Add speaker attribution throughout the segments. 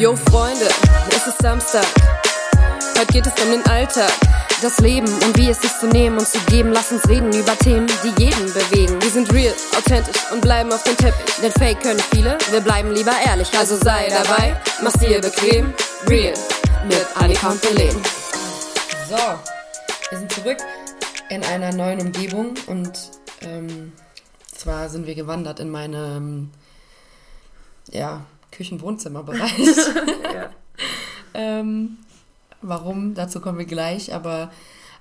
Speaker 1: Yo Freunde, es ist Samstag. Heute geht es um den Alltag, das Leben und wie es ist zu nehmen und zu geben. Lass uns reden über Themen, die jeden bewegen. Wir sind real, authentisch und bleiben auf dem Teppich. Denn Fake können viele, wir bleiben lieber ehrlich. Also sei dabei, mach's dir bequem. Real mit Annika und Belen.
Speaker 2: So, wir sind zurück in einer neuen Umgebung und ähm, zwar sind wir gewandert in meinem ja, Küchen-Wohnzimmerbereich.
Speaker 3: Ja.
Speaker 2: ähm, warum? Dazu kommen wir gleich, aber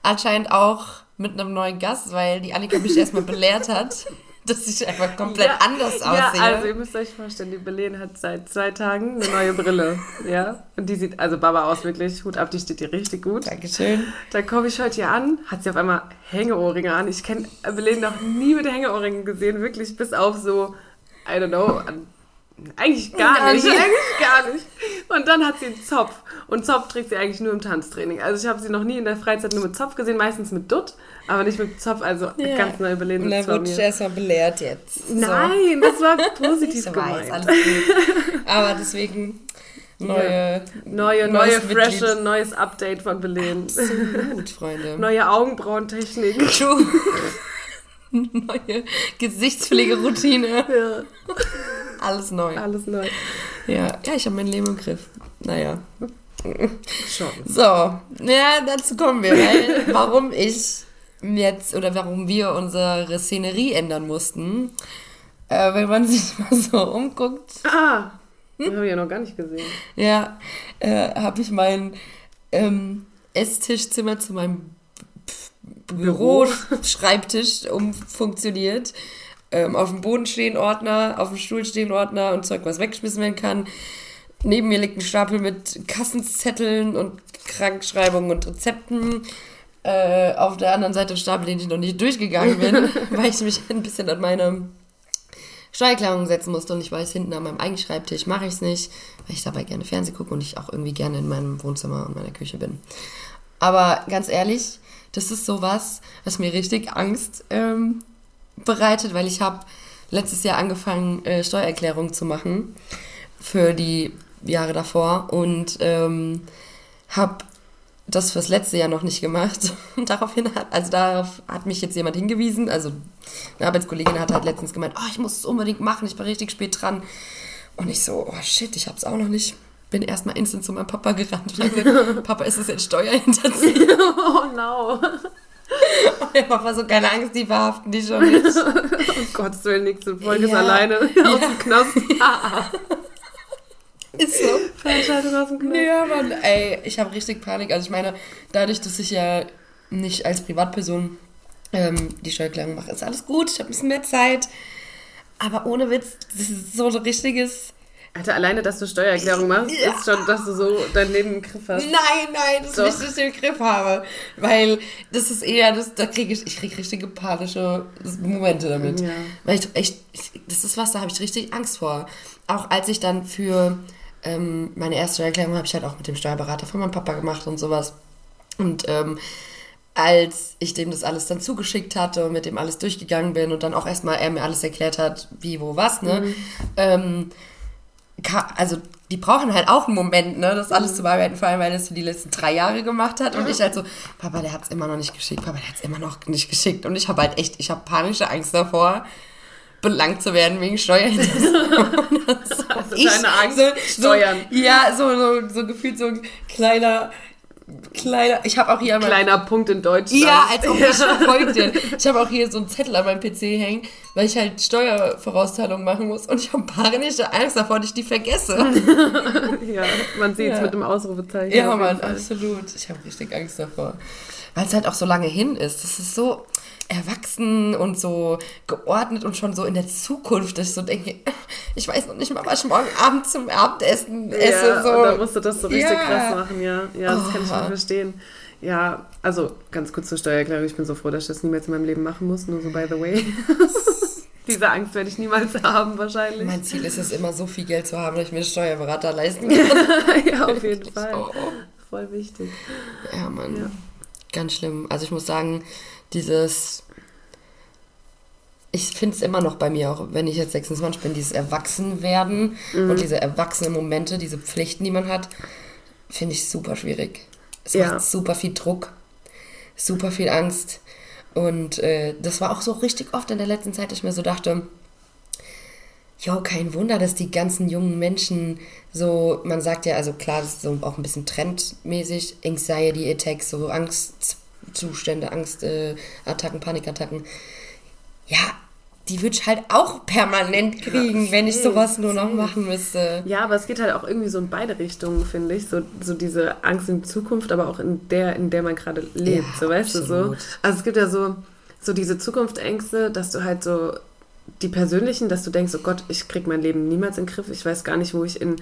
Speaker 2: anscheinend auch mit einem neuen Gast, weil die Annika mich erstmal belehrt hat, dass ich einfach komplett
Speaker 3: Ja,
Speaker 2: anders
Speaker 3: Ja,
Speaker 2: aussehe.
Speaker 3: also ihr müsst euch vorstellen, die Belen hat seit zwei Tagen eine neue Brille. ja. Und die sieht also Baba aus, wirklich. Hut ab, die steht dir richtig gut.
Speaker 2: Dankeschön.
Speaker 3: Dann komme ich heute hier an, hat sie auf einmal Hängeohrringe an. Ich kenne Belen noch nie mit Hängeohrringen gesehen, wirklich bis auf so, I don't know, an, eigentlich gar, nicht, eigentlich gar nicht. Und dann hat sie einen Zopf. Und Zopf trägt sie eigentlich nur im Tanztraining. Also ich habe sie noch nie in der Freizeit nur mit Zopf gesehen, meistens mit Dutt, aber nicht mit Zopf, also
Speaker 2: Ja.
Speaker 3: ganz neu Belen
Speaker 2: Und
Speaker 3: vor
Speaker 2: wurde ich erstmal belehrt jetzt. So.
Speaker 3: Nein, das war positiv
Speaker 2: ich
Speaker 3: gemeint.
Speaker 2: weiß. Aber deswegen neue,
Speaker 3: Neue, neue,
Speaker 2: Neues
Speaker 3: frische,
Speaker 2: Mitglied.
Speaker 3: neues Update von Belen.
Speaker 2: Gut, Freunde.
Speaker 3: Neue Augenbrauentechnik.
Speaker 2: True. neue Gesichtspflegeroutine.
Speaker 3: Ja,
Speaker 2: Alles neu.
Speaker 3: alles neu.
Speaker 2: Ja, ja ich habe mein Leben im Griff. Naja.
Speaker 3: Schon.
Speaker 2: So, ja, dazu kommen wir. Weil, warum ich jetzt oder warum wir unsere Szenerie ändern mussten. Äh, wenn man sich mal so umguckt,
Speaker 3: Ah, den habe ich ja noch gar nicht gesehen.
Speaker 2: ja, äh, habe ich mein ähm, Esstischzimmer zu meinem Büro, Schreibtisch umfunktioniert. Ähm, auf dem Boden stehen Ordner, auf dem Stuhl stehen Ordner und Zeug, was weggeschmissen werden kann. Neben mir liegt ein Stapel mit Kassenzetteln und Krankschreibungen und Rezepten. Äh, auf der anderen Seite ein Stapel, den ich noch nicht durchgegangen bin, weil ich mich ein bisschen an meine Steuererklärung setzen musste und ich weiß, hinten an meinem eigenen Schreibtisch mache ich es nicht, weil ich dabei gerne Fernsehen gucke und ich auch irgendwie gerne in meinem Wohnzimmer und meiner Küche bin. Aber ganz ehrlich, das ist sowas, was mir richtig Angst ähm, bereitet, weil ich habe letztes Jahr angefangen, äh, Steuererklärungen zu machen für die Jahre davor und ähm, habe das fürs letzte Jahr noch nicht gemacht. Und daraufhin hat, also darauf hat mich jetzt jemand hingewiesen. Also eine Arbeitskollegin hat halt letztens gemeint, oh, ich muss es unbedingt machen, ich bin richtig spät dran. Und ich so, oh shit, ich hab's auch noch nicht. Bin erstmal instant zu meinem Papa gerannt und gesagt, Papa, ist es jetzt Steuerhinterziehung?
Speaker 3: Oh no.
Speaker 2: Und der Papa so, keine Angst, die verhaften die schon nicht.
Speaker 3: Um Gottes Willen, nächste Folge ist
Speaker 2: Ja.
Speaker 3: alleine aus dem Knast.
Speaker 2: Ist so.
Speaker 3: Veranstaltung aus dem Knast.
Speaker 2: Ja, Mann, ey, ich habe richtig Panik. Also ich meine, dadurch, dass ich ja nicht als Privatperson ähm, die Steuererklärung mache, ist alles gut. Ich habe ein bisschen mehr Zeit. Aber ohne Witz, das ist so ein richtiges...
Speaker 3: Alter, alleine, dass du Steuererklärung machst,
Speaker 2: Ja.
Speaker 3: ist schon, dass du so dein Leben im Griff hast.
Speaker 2: Nein, nein, das
Speaker 3: Doch.
Speaker 2: ist nicht, dass ich den Griff habe. Weil das ist eher, das, da kriege ich, ich kriege richtige panische Momente damit.
Speaker 3: Ja.
Speaker 2: Weil ich echt, das ist was, da habe ich richtig Angst vor. Auch als ich dann für ähm, meine erste Steuererklärung habe ich halt auch mit dem Steuerberater von meinem Papa gemacht und sowas. Und ähm, als ich dem das alles dann zugeschickt hatte und mit dem alles durchgegangen bin und dann auch erstmal er mir alles erklärt hat, wie, wo, was, ne? Ähm, ka- also die brauchen halt auch einen Moment, ne, das alles zu bearbeiten, vor allem weil das für die letzten drei Jahre gemacht hat. Und ich halt so, Papa, der hat es immer noch nicht geschickt, Papa, der hat es immer noch nicht geschickt. Und ich habe halt echt, ich habe panische Angst davor, belangt zu werden wegen Steuerhinterziehung. so,
Speaker 3: Also deine Angst,
Speaker 2: so,
Speaker 3: Steuern.
Speaker 2: ja, so, so, so gefühlt so ein kleiner, kleiner, ich habe auch hier meinem
Speaker 3: Kleiner Punkt in Deutschland.
Speaker 2: ja, als ob ich Freundin. Ich habe auch hier so einen Zettel an meinem PC hängen, weil ich halt Steuervorauszahlung machen muss und ich habe panische Angst davor, dass ich die vergesse.
Speaker 3: Ja, man sieht es
Speaker 2: Ja.
Speaker 3: mit dem Ausrufezeichen.
Speaker 2: Ja, Mann, absolut. Ich habe richtig Angst davor. Weil es halt auch so lange hin ist. Das ist so erwachsen und so geordnet und schon so in der Zukunft, dass ich so denke, ich weiß noch nicht mal, was ich morgen Abend zum Abendessen esse.
Speaker 3: Ja,
Speaker 2: so.
Speaker 3: da musst du das so richtig
Speaker 2: Ja.
Speaker 3: krass machen, ja. Ja, das kann ich
Speaker 2: Oh.
Speaker 3: nicht verstehen. Ja, also ganz kurz zur Steuererklärung. Ich bin so froh, dass ich das niemals in meinem Leben machen muss. Nur so by the way. Diese Angst werde ich niemals haben, wahrscheinlich.
Speaker 2: mein Ziel ist es immer, so viel Geld zu haben, dass ich mir einen Steuerberater leisten kann.
Speaker 3: ja, auf jeden Fall.
Speaker 2: Oh.
Speaker 3: Voll wichtig.
Speaker 2: Ja, Mann.
Speaker 3: Ja.
Speaker 2: Ganz schlimm. Also ich muss sagen, dieses ich finde es immer noch bei mir, auch wenn ich jetzt 26 bin, dieses Erwachsenwerden
Speaker 3: Mhm.
Speaker 2: und diese erwachsenen Momente, diese Pflichten, die man hat, finde ich super schwierig. Es
Speaker 3: Ja.
Speaker 2: macht super viel Druck, super viel Angst. Und äh, das war auch so richtig oft in der letzten Zeit, dass ich mir so dachte, Jo, kein Wunder, dass die ganzen jungen Menschen so, man sagt ja, also klar, das ist so auch ein bisschen trendmäßig, Anxiety Attacks, so Angstzustände, Angstattacken, äh, Attacken, Panikattacken. Ja, die würde ich halt auch permanent kriegen, wenn ich sowas nur noch machen müsste.
Speaker 3: Ja, aber es geht halt auch irgendwie so in beide Richtungen, finde ich. So, so diese Angst in Zukunft, aber auch in der, in der man gerade lebt.
Speaker 2: Ja,
Speaker 3: so weißt du so.
Speaker 2: absolut.
Speaker 3: Also es gibt ja so, so diese Zukunftsängste, dass du halt so die persönlichen, dass du denkst, oh Gott, ich krieg mein Leben niemals in den Griff. Ich weiß gar nicht, wo ich in,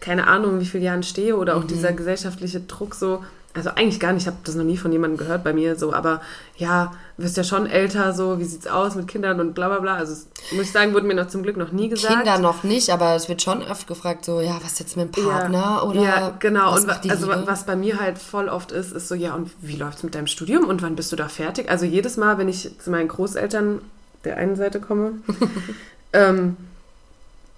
Speaker 3: keine Ahnung, wie vielen Jahren stehe oder auch dieser gesellschaftliche Druck so. Also eigentlich gar nicht, ich habe das noch nie von jemandem gehört bei mir so, aber ja, wirst ja schon älter, so, wie sieht's aus mit Kindern und bla bla bla. Also muss ich sagen, wurde mir noch zum Glück noch nie gesagt.
Speaker 2: Kinder noch nicht, aber es wird schon oft gefragt, so, ja, was jetzt mit dem Partner
Speaker 3: ja,
Speaker 2: oder
Speaker 3: ja, genau.
Speaker 2: was
Speaker 3: und wa- also
Speaker 2: Liebe?
Speaker 3: was bei mir halt voll oft ist, ist so, ja, und wie läuft's mit deinem Studium und wann bist du da fertig? Also jedes Mal, wenn ich zu meinen Großeltern der einen Seite komme, ähm,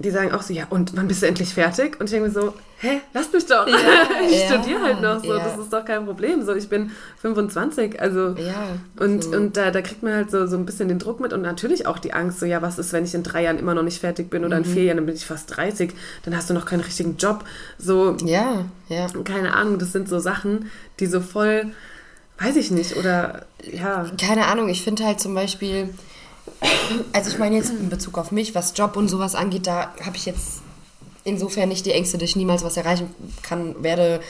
Speaker 3: die sagen auch so, ja, und wann bist du endlich fertig? Und ich denke mir so, hä, lass mich doch. ich
Speaker 2: ja,
Speaker 3: studiere halt noch so,
Speaker 2: ja.
Speaker 3: das ist doch kein Problem. So, ich bin 25, also
Speaker 2: Ja,
Speaker 3: und,
Speaker 2: so.
Speaker 3: und da, da kriegt man halt so, so ein bisschen den Druck mit und natürlich auch die Angst, so ja, was ist, wenn ich in drei Jahren immer noch nicht fertig bin oder
Speaker 2: Mhm.
Speaker 3: in vier Jahren, dann bin ich fast 30, dann hast du noch keinen richtigen Job. So,
Speaker 2: ja, ja.
Speaker 3: keine Ahnung, das sind so Sachen, die so voll, weiß ich nicht, oder ja,
Speaker 2: keine Ahnung, ich finde halt zum Beispiel, also ich meine jetzt in Bezug auf mich, was Job und sowas angeht, da habe ich jetzt insofern nicht die Ängste, dass ich niemals was erreichen kann, werde,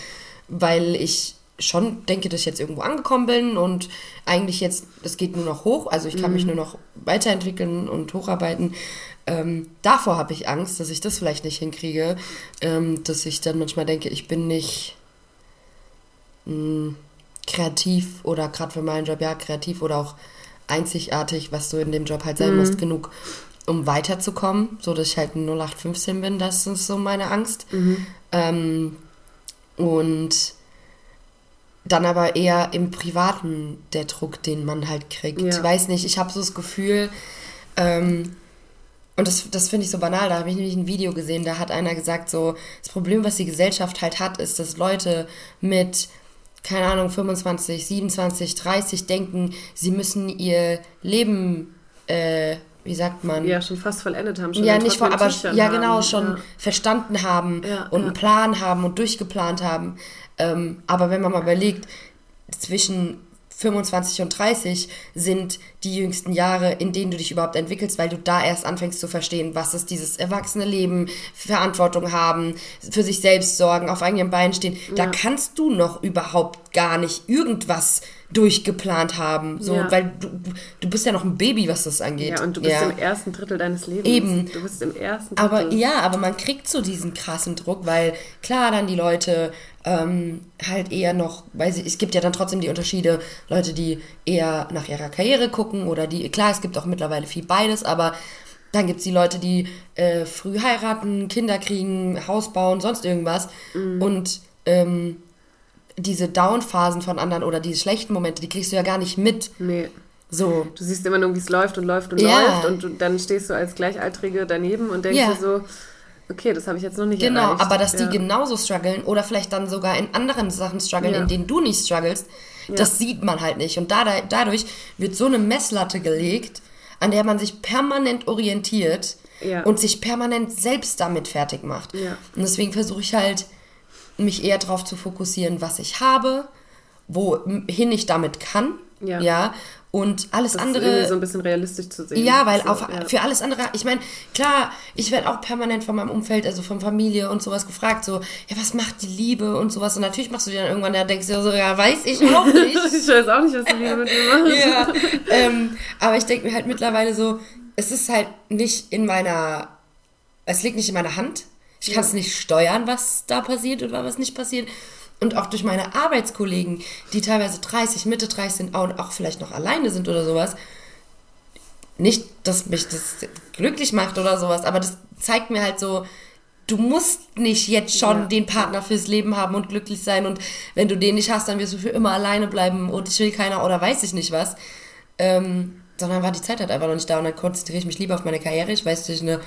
Speaker 2: weil ich schon denke, dass ich jetzt irgendwo angekommen bin und eigentlich jetzt, es geht nur noch hoch, also ich kann mich nur noch weiterentwickeln und hocharbeiten. Ähm, davor habe ich Angst, dass ich das vielleicht nicht hinkriege, ähm, dass ich dann manchmal denke, ich bin nicht mh, kreativ oder gerade für meinen Job ja kreativ oder auch einzigartig, was du in dem Job halt sein musst, genug, um weiterzukommen, so dass ich halt ein 0815 bin, das ist so meine Angst. Ähm, und dann aber eher im Privaten der Druck, den man halt kriegt.
Speaker 3: Ja.
Speaker 2: Ich weiß nicht, ich habe so das Gefühl, ähm, und das, das finde ich so banal, da habe ich nämlich ein Video gesehen, da hat einer gesagt, so, das Problem, was die Gesellschaft halt hat, ist, dass Leute mit, keine Ahnung, 25, 27, 30 denken, sie müssen ihr Leben, äh, wie sagt man?
Speaker 3: ja, schon fast vollendet haben. Schon
Speaker 2: ja, nicht vor, aber
Speaker 3: Tüchern
Speaker 2: ja
Speaker 3: haben.
Speaker 2: genau schon
Speaker 3: Ja.
Speaker 2: verstanden haben
Speaker 3: Ja,
Speaker 2: und
Speaker 3: ja.
Speaker 2: einen Plan haben und durchgeplant haben. Ähm, aber wenn man mal überlegt, zwischen 25 und 30 sind die jüngsten Jahre, in denen du dich überhaupt entwickelst, weil du da erst anfängst zu verstehen, was ist dieses erwachsene Leben, Verantwortung haben, für sich selbst sorgen, auf eigenen Beinen stehen. Da kannst du noch überhaupt gar nicht irgendwas durchgeplant haben, so,
Speaker 3: Ja.
Speaker 2: weil du, du- bist ja noch ein Baby, was das angeht.
Speaker 3: Ja, und du bist
Speaker 2: Ja.
Speaker 3: im ersten Drittel deines Lebens.
Speaker 2: Eben.
Speaker 3: Du bist im ersten Drittel.
Speaker 2: Aber ja, aber man kriegt so diesen krassen Druck, weil klar dann die Leute ähm, halt eher noch, weil sie, es gibt ja dann trotzdem die Unterschiede, Leute, die eher nach ihrer Karriere gucken oder die, klar, es gibt auch mittlerweile viel beides, aber dann gibt es die Leute, die äh, früh heiraten, Kinder kriegen, Haus bauen, sonst irgendwas. Und ähm, diese Down-Phasen von anderen oder diese schlechten Momente, die kriegst du ja gar nicht mit.
Speaker 3: Nee.
Speaker 2: So.
Speaker 3: Du siehst immer nur, wie es läuft und läuft und
Speaker 2: Ja.
Speaker 3: läuft und du, dann stehst du als Gleichaltrige daneben und denkst
Speaker 2: Ja.
Speaker 3: dir so, okay, das habe ich jetzt noch nicht
Speaker 2: Genau,
Speaker 3: erreicht.
Speaker 2: aber dass die
Speaker 3: ja.
Speaker 2: genauso strugglen oder vielleicht dann sogar in anderen Sachen strugglen, in denen du nicht strugglest, das sieht man halt nicht. Und da, dadurch wird so eine Messlatte gelegt, an der man sich permanent orientiert und sich permanent selbst damit fertig macht. Und deswegen versuche ich halt, mich eher darauf zu fokussieren, was ich habe, wohin ich damit kann.
Speaker 3: Ja.
Speaker 2: und alles
Speaker 3: das ist
Speaker 2: andere.
Speaker 3: irgendwie so ein bisschen realistisch zu sehen.
Speaker 2: Ja, weil
Speaker 3: so,
Speaker 2: auf,
Speaker 3: ja.
Speaker 2: für alles andere, ich meine, klar, ich werde auch permanent von meinem Umfeld, also von Familie und sowas gefragt, so, ja, was macht die Liebe und sowas. Und natürlich machst du dir dann irgendwann, da denkst du so, ja, weiß ich auch nicht.
Speaker 3: ich weiß auch nicht, was die Liebe mit mir macht.
Speaker 2: ja, ähm, aber ich denke mir halt mittlerweile so, es ist halt nicht in meiner, es liegt nicht in meiner Hand. Ich kann es nicht steuern, was da passiert oder was nicht passiert. Und auch durch meine Arbeitskollegen, die teilweise 30, Mitte 30 sind und auch vielleicht noch alleine sind oder sowas. Nicht, dass mich das glücklich macht oder sowas, aber das zeigt mir halt so, du musst nicht jetzt schon
Speaker 3: Ja.
Speaker 2: den Partner fürs Leben haben und glücklich sein und wenn du den nicht hast, dann wirst du für immer alleine bleiben und ich will keiner oder weiß ich nicht was. Ähm, sondern war die Zeit halt einfach noch nicht da und dann konzentriere ich mich lieber auf meine Karriere. Ich weiß, dass ich eine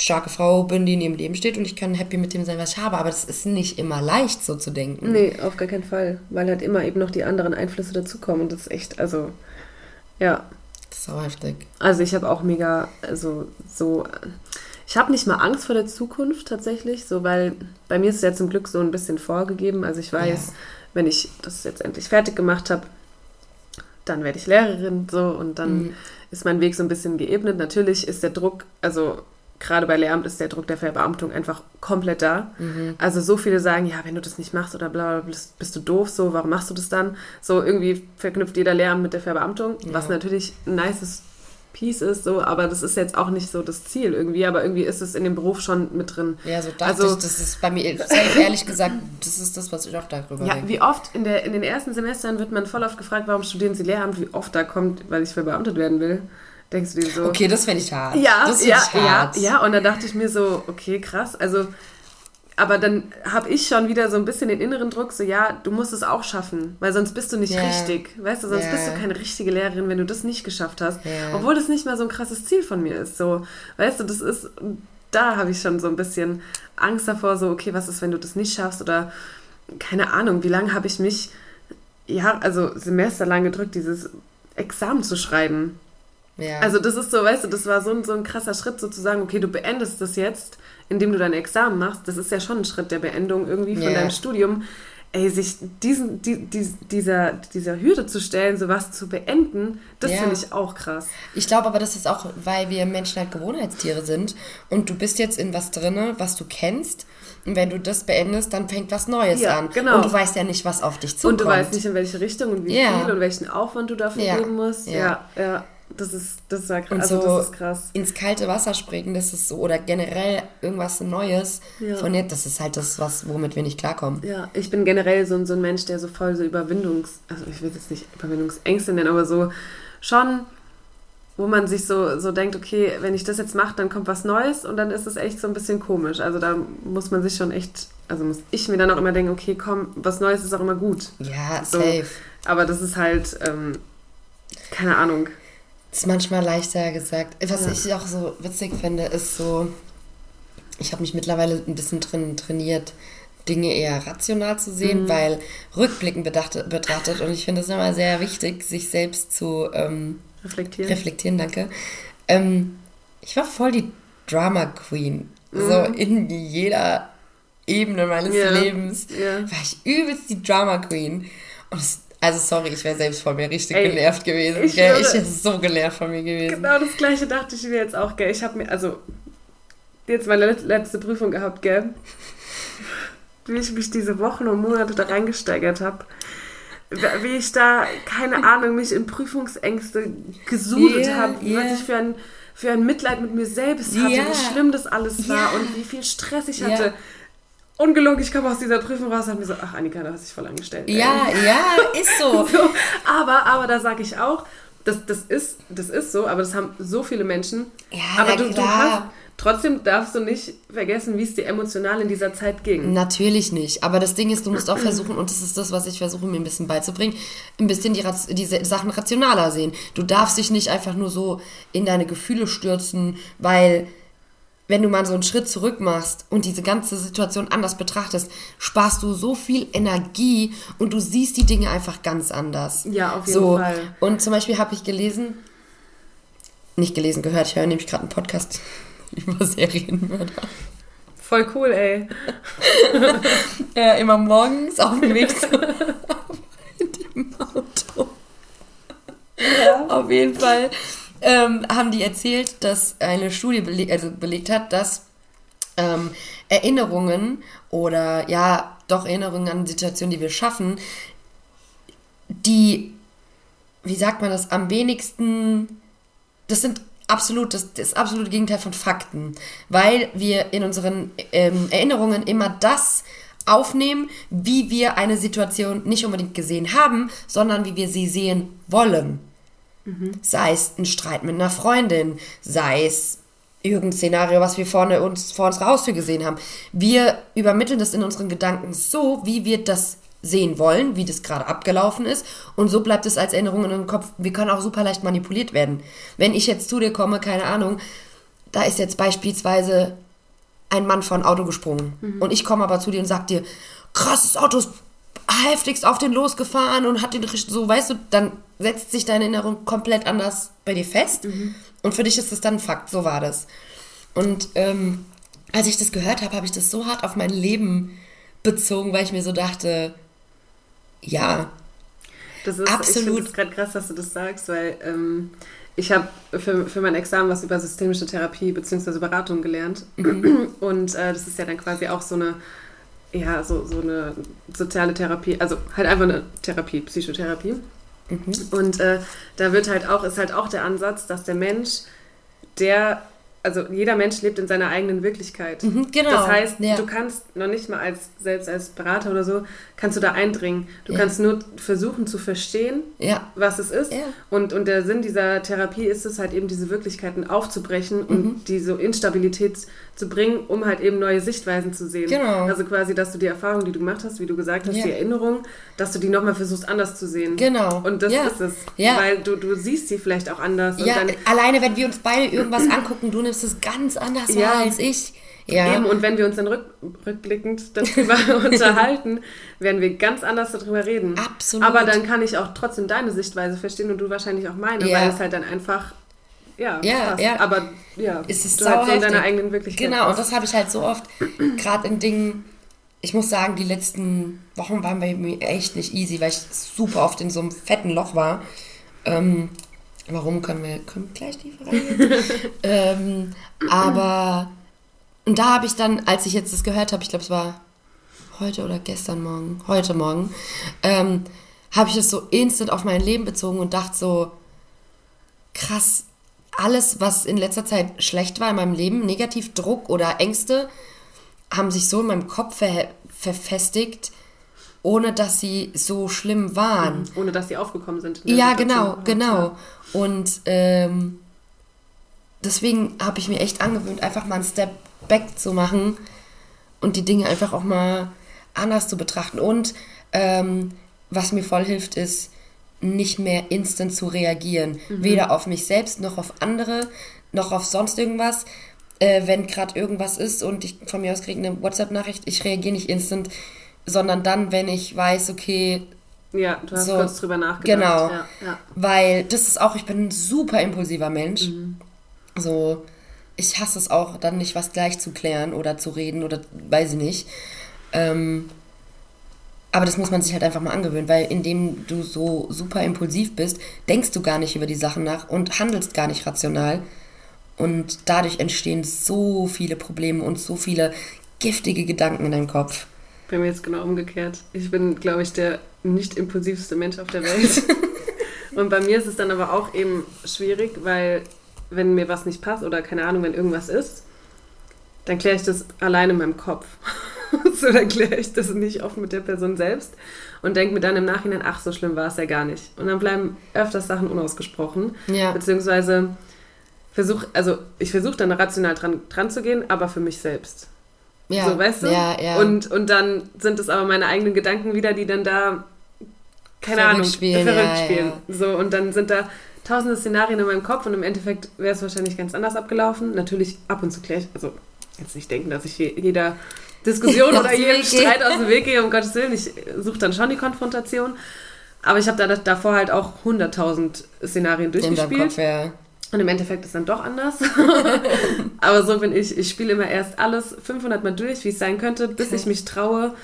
Speaker 2: starke Frau bin, die in ihrem Leben steht und ich kann happy mit dem sein, was ich habe. Aber das ist nicht immer leicht, so zu denken.
Speaker 3: Nee, auf gar keinen Fall. Weil halt immer eben noch die anderen Einflüsse dazukommen und das ist echt, also, ja.
Speaker 2: Das ist so heftig.
Speaker 3: Also ich habe auch mega, also so, ich habe nicht mal Angst vor der Zukunft tatsächlich, so weil bei mir ist es ja zum Glück so ein bisschen vorgegeben. Also ich weiß,
Speaker 2: Ja.
Speaker 3: wenn ich das jetzt endlich fertig gemacht habe, dann werde ich Lehrerin so und dann
Speaker 2: Mhm.
Speaker 3: ist mein Weg so ein bisschen geebnet. Natürlich ist der Druck, also gerade bei Lehramt ist der Druck der Verbeamtung einfach komplett da.
Speaker 2: Mhm.
Speaker 3: Also so viele sagen, ja, wenn du das nicht machst oder bla, bla, bist, bist du doof, so, warum machst du das dann? So irgendwie verknüpft jeder Lehramt mit der Verbeamtung, was
Speaker 2: Ja.
Speaker 3: natürlich ein nices Piece ist, so, aber das ist jetzt auch nicht so das Ziel irgendwie, aber irgendwie ist es in dem Beruf schon mit drin.
Speaker 2: Ja, so dachte
Speaker 3: Also-
Speaker 2: ich, das ist bei mir, ehrlich gesagt, das ist das, was ich auch darüber
Speaker 3: Ja,
Speaker 2: denke.
Speaker 3: wie oft in, der, in den ersten Semestern wird man voll oft gefragt, warum studieren Sie Lehramt, wie oft da kommt, weil ich verbeamtet werden will. Denkst du dir so?
Speaker 2: Okay, das fände ich hart.
Speaker 3: Ja,
Speaker 2: das
Speaker 3: ja,
Speaker 2: ich hart.
Speaker 3: ja, ja. Und da dachte ich mir so, okay, krass. Also, aber dann habe ich schon wieder so ein bisschen den inneren Druck, so ja, du musst es auch schaffen, weil sonst bist du nicht
Speaker 2: Ja.
Speaker 3: richtig. Weißt du, sonst
Speaker 2: Ja.
Speaker 3: bist du keine richtige Lehrerin, wenn du das nicht geschafft hast.
Speaker 2: Ja.
Speaker 3: Obwohl das nicht mal so ein krasses Ziel von mir ist. So, weißt du, das ist, da habe ich schon so ein bisschen Angst davor, so, okay, was ist, wenn du das nicht schaffst? Oder keine Ahnung, wie lange habe ich mich, ja, also semesterlang gedrückt, dieses Examen zu schreiben.
Speaker 2: Ja.
Speaker 3: Also das ist so, weißt du, das war so ein, so ein krasser Schritt sozusagen, okay, du beendest das jetzt, indem du dein Examen machst. Das ist ja schon ein Schritt der Beendung irgendwie von
Speaker 2: Ja.
Speaker 3: deinem Studium. Ey, sich diesen, die, die, dieser, dieser Hürde zu stellen, sowas zu beenden, das
Speaker 2: Ja.
Speaker 3: finde ich auch krass.
Speaker 2: Ich glaube aber, das ist auch, weil wir Menschen halt Gewohnheitstiere sind und du bist jetzt in was drinne, was du kennst. Und wenn du das beendest, dann fängt was Neues
Speaker 3: Ja,
Speaker 2: an.
Speaker 3: genau.
Speaker 2: Und du weißt ja nicht, was auf dich zukommt.
Speaker 3: Und du weißt nicht, in welche Richtung und wie
Speaker 2: Ja.
Speaker 3: viel und welchen Aufwand du dafür
Speaker 2: Ja.
Speaker 3: geben musst.
Speaker 2: Ja.
Speaker 3: Ja, ja, das ist, das war krass.
Speaker 2: Und
Speaker 3: Also
Speaker 2: so
Speaker 3: das ist krass.
Speaker 2: ins kalte Wasser springen, das ist so, oder generell irgendwas Neues
Speaker 3: Ja.
Speaker 2: von jetzt, das ist halt das, was, womit wir nicht klarkommen.
Speaker 3: Ja, ich bin generell so, ein- so ein Mensch, der so voll so Überwindungs... Also ich will jetzt nicht Überwindungsängste nennen, aber so schon, wo man sich so, so denkt, okay, wenn ich das jetzt mache, dann kommt was Neues und dann ist es echt so ein bisschen komisch. Also da muss man sich schon echt... Also muss ich mir dann auch immer denken, okay, komm, was Neues ist auch immer gut.
Speaker 2: Ja,
Speaker 3: So.
Speaker 2: safe.
Speaker 3: Aber das ist halt... Ähm, keine Ahnung.
Speaker 2: Ist manchmal leichter gesagt. Was
Speaker 3: Ja.
Speaker 2: ich auch so witzig finde, ist so, ich habe mich mittlerweile ein bisschen drin trainiert, Dinge eher rational zu sehen,
Speaker 3: Mhm.
Speaker 2: weil rückblickend bedacht, betrachtet und ich finde es immer sehr wichtig, sich selbst zu ähm,
Speaker 3: Reflektieren.
Speaker 2: reflektieren, danke. Ähm, ich war voll die Drama Queen. So
Speaker 3: Mhm.
Speaker 2: in jeder Ebene meines
Speaker 3: Ja.
Speaker 2: Lebens
Speaker 3: Ja.
Speaker 2: war ich übelst die Drama Queen. Und es, also sorry, ich wäre selbst von mir richtig
Speaker 3: Ey,
Speaker 2: genervt gewesen.
Speaker 3: ich
Speaker 2: gell? ich wäre so genervt von mir gewesen.
Speaker 3: Genau das gleiche dachte ich mir jetzt auch, gell. Ich habe mir, also, jetzt meine let- letzte Prüfung gehabt, gell. Wie ich mich diese Wochen und Monate da reingesteigert habe. Wie ich da, keine Ahnung, mich in Prüfungsängste gesudet
Speaker 2: Ja,
Speaker 3: habe,
Speaker 2: ja.
Speaker 3: was ich für ein, für ein Mitleid mit mir selbst hatte,
Speaker 2: Ja.
Speaker 3: wie schlimm das alles war und wie viel Stress ich hatte. Ungelogen, ich komme aus dieser Prüfung raus und habe mir so, ach Annika, da hast du dich voll angestellt. ey.
Speaker 2: Ja, ja, ist so.
Speaker 3: So, aber, aber da sage ich auch, das, das, ist, das ist so, aber das haben so viele Menschen.
Speaker 2: Ja,
Speaker 3: aber du, du
Speaker 2: klar.
Speaker 3: hast, trotzdem darfst du nicht vergessen, wie es dir emotional in dieser Zeit ging.
Speaker 2: Natürlich nicht. Aber das Ding ist, du musst auch versuchen, und das ist das, was ich versuche, mir ein bisschen beizubringen, ein bisschen die, diese Sachen rationaler sehen. Du darfst dich nicht einfach nur so in deine Gefühle stürzen, weil wenn du mal so einen Schritt zurück machst und diese ganze Situation anders betrachtest, sparst du so viel Energie und du siehst die Dinge einfach ganz anders.
Speaker 3: Ja, auf jeden
Speaker 2: so.
Speaker 3: Fall.
Speaker 2: Und zum Beispiel habe ich gelesen, nicht gelesen, gehört, ich höre nämlich gerade einen Podcast über Serienmörder.
Speaker 3: Voll cool, ey.
Speaker 2: Ja, immer morgens auf dem Weg Arbeit im Auto. Auf jeden Fall ähm, haben die erzählt, dass eine Studie bele also belegt hat, dass ähm, Erinnerungen oder ja, doch Erinnerungen an Situationen, die wir schaffen, die, wie sagt man das, am wenigsten, das sind absolut, das, das absolute Gegenteil von Fakten, weil wir in unseren ähm, Erinnerungen immer das aufnehmen, wie wir eine Situation nicht unbedingt gesehen haben, sondern wie wir sie sehen wollen. Sei es ein Streit mit einer Freundin, sei es irgendein Szenario, was wir vorne uns, vor unserer Haustür gesehen haben. Wir übermitteln das in unseren Gedanken so, wie wir das sehen wollen, wie das gerade abgelaufen ist. Und so bleibt es als Erinnerung in dem Kopf. Wir können auch super leicht manipuliert werden. Wenn ich jetzt zu dir komme, keine Ahnung, da ist jetzt beispielsweise ein Mann vor ein Auto gesprungen. Mhm. Und ich komme aber zu dir und sag dir, krasses Auto ist heftigst auf den losgefahren und hat den so, weißt du, dann setzt sich deine Erinnerung komplett anders bei dir fest. Mhm. Und für dich ist das dann ein Fakt, so war das. Und ähm, als ich das gehört habe, habe ich das so hart auf mein Leben bezogen, weil ich mir so dachte, ja,
Speaker 3: das ist, absolut. Ich gerade krass, dass du das sagst, weil ähm, ich habe für, für mein Examen was über systemische Therapie bzw. Beratung gelernt. Mhm. Und äh, das ist ja dann quasi auch so eine, ja, so, so eine soziale Therapie, also halt einfach eine Therapie, Psychotherapie. Mhm. Und äh, da wird halt auch, ist halt auch der Ansatz, dass der Mensch, der also jeder Mensch lebt in seiner eigenen Wirklichkeit. Mhm, genau. Das heißt, ja. du kannst noch nicht mal als selbst als Berater oder so kannst du da eindringen. Du ja. kannst nur versuchen zu verstehen, ja. was es ist. Und, und der Sinn dieser Therapie ist es halt eben diese Wirklichkeiten aufzubrechen mhm. und diese Instabilität zu bringen, um halt eben neue Sichtweisen zu sehen. Genau. Also quasi, dass du die Erfahrung, die du gemacht hast, wie du gesagt hast, die Erinnerung, dass du die nochmal versuchst anders zu sehen. Genau. Und das ist es. Weil du, du siehst sie vielleicht auch anders.
Speaker 2: Ja, alleine wenn wir uns beide irgendwas angucken, du nimmst es ganz anders wahr als ich.
Speaker 3: Ja. Eben, und wenn wir uns dann rück, rückblickend darüber unterhalten, werden wir ganz anders darüber reden. Absolut. Aber dann kann ich auch trotzdem deine Sichtweise verstehen und du wahrscheinlich auch meine, ja. weil es halt dann einfach ja, ja, ja. Aber ja,
Speaker 2: es ist du halt so in deiner eigenen Wirklichkeit. Genau, und das habe ich halt so oft, gerade in Dingen, ich muss sagen, die letzten Wochen waren bei mir echt nicht easy, weil ich super oft in so einem fetten Loch war. Ähm, warum können wir, können wir gleich tiefer reingehen? ähm, aber und da habe ich dann, als ich jetzt das gehört habe, ich glaube, es war heute oder gestern Morgen, heute Morgen, ähm, habe ich es so instant auf mein Leben bezogen und dachte so, krass, alles, was in letzter Zeit schlecht war in meinem Leben, negativ Druck oder Ängste, haben sich so in meinem Kopf ver verfestigt, ohne dass sie so schlimm waren. Mhm.
Speaker 3: Ohne dass sie aufgekommen sind.
Speaker 2: Ja, genau, genau. Und ähm, deswegen habe ich mir echt angewöhnt, einfach mal einen Step back zu machen und die Dinge einfach auch mal anders zu betrachten. Und ähm, was mir voll hilft, ist, nicht mehr instant zu reagieren. Mhm. Weder auf mich selbst noch auf andere, noch auf sonst irgendwas. Äh, wenn gerade irgendwas ist und ich von mir aus kriege eine WhatsApp-Nachricht, ich reagiere nicht instant, sondern dann, wenn ich weiß, okay.
Speaker 3: Ja, du hast so, kurz drüber nachgedacht.
Speaker 2: Genau. Ja, ja. Weil das ist auch, ich bin ein super impulsiver Mensch. Mhm. So, ich hasse es auch, dann nicht was gleich zu klären oder zu reden oder weiß ich nicht. Ähm, aber das muss man sich halt einfach mal angewöhnen, weil indem du so super impulsiv bist, denkst du gar nicht über die Sachen nach und handelst gar nicht rational. Und dadurch entstehen so viele Probleme und so viele giftige Gedanken in deinem Kopf.
Speaker 3: Bei mir jetzt genau umgekehrt. Ich bin, glaube ich, der nicht impulsivste Mensch auf der Welt. und bei mir ist es dann aber auch eben schwierig, weil wenn mir was nicht passt oder keine Ahnung, wenn irgendwas ist, dann kläre ich das alleine in meinem Kopf. so erkläre ich das nicht oft mit der Person selbst und denke mir dann im Nachhinein, ach, so schlimm war es ja gar nicht. Und dann bleiben öfters Sachen unausgesprochen. Ja. Beziehungsweise versuch, also ich versuche dann rational dran, dran zu gehen, aber für mich selbst. Ja. So, weißt du? Ja, ja. Und, und dann sind es aber meine eigenen Gedanken wieder, die dann da, keine verrückt Ahnung, spielen, verrückt ja, spielen. Ja. So, und dann sind da tausende Szenarien in meinem Kopf und im Endeffekt wäre es wahrscheinlich ganz anders abgelaufen. Natürlich ab und zu kläre ich, also jetzt nicht denken, dass ich jeder Diskussion oder jedem Streit aus dem Weg gehe, um Gottes Willen. Ich suche dann schon die Konfrontation. Aber ich habe da davor halt auch 100.000 Szenarien durchgespielt. Kopf, ja. Und im Endeffekt ist dann doch anders. Aber so bin ich. Ich spiele immer erst alles 500 Mal durch, wie es sein könnte, bis ich mich traue,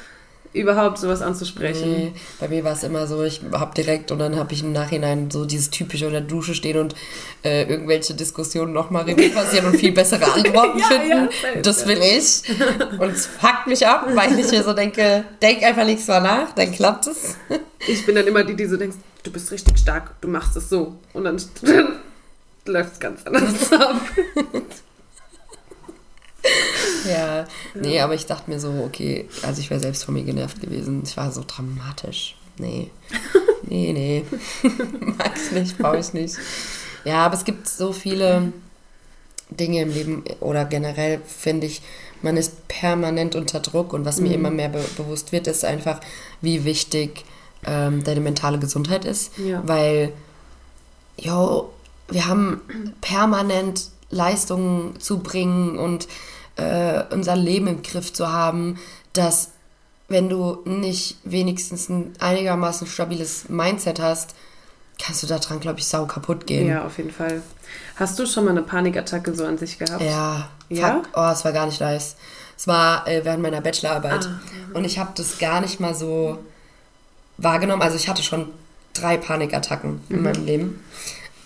Speaker 3: überhaupt sowas anzusprechen. Nee,
Speaker 2: bei mir war es immer so, ich habe direkt und dann habe ich im Nachhinein so dieses typische unter der Dusche stehen und äh, irgendwelche Diskussionen nochmal Revue passieren und viel bessere Antworten ja, finden. Ja, das will ich. Und es fuckt mich ab, weil ich mir so denke, denk einfach nichts mehr nach, dann klappt es.
Speaker 3: Ich bin dann immer die, die so denkst, du bist richtig stark, du machst es so. Und dann, dann läuft es ganz anders ab.
Speaker 2: ja, nee, aber ich dachte mir so, okay, also ich wäre selbst von mir genervt gewesen. Ich war so dramatisch. Nee. Nee, nee. Mag ich nicht, brauche ich nicht. Ja, aber es gibt so viele Dinge im Leben oder generell finde ich, man ist permanent unter Druck und was mir immer mehr be bewusst wird, ist einfach, wie wichtig ähm, deine mentale Gesundheit ist,
Speaker 3: Ja.
Speaker 2: weil, jo, wir haben permanent Leistungen zu bringen und äh, unser Leben im Griff zu haben, dass wenn du nicht wenigstens ein einigermaßen stabiles Mindset hast, kannst du daran, glaube ich, sau kaputt gehen.
Speaker 3: Ja, auf jeden Fall. Hast du schon mal eine Panikattacke so an sich gehabt?
Speaker 2: Ja,
Speaker 3: Ja?
Speaker 2: fuck. Oh, es war gar nicht nice. Es war äh, während meiner Bachelorarbeit.
Speaker 3: Ah,
Speaker 2: Und ich habe das gar nicht mal so wahrgenommen. Also ich hatte schon drei Panikattacken
Speaker 3: Mhm.
Speaker 2: in meinem Leben.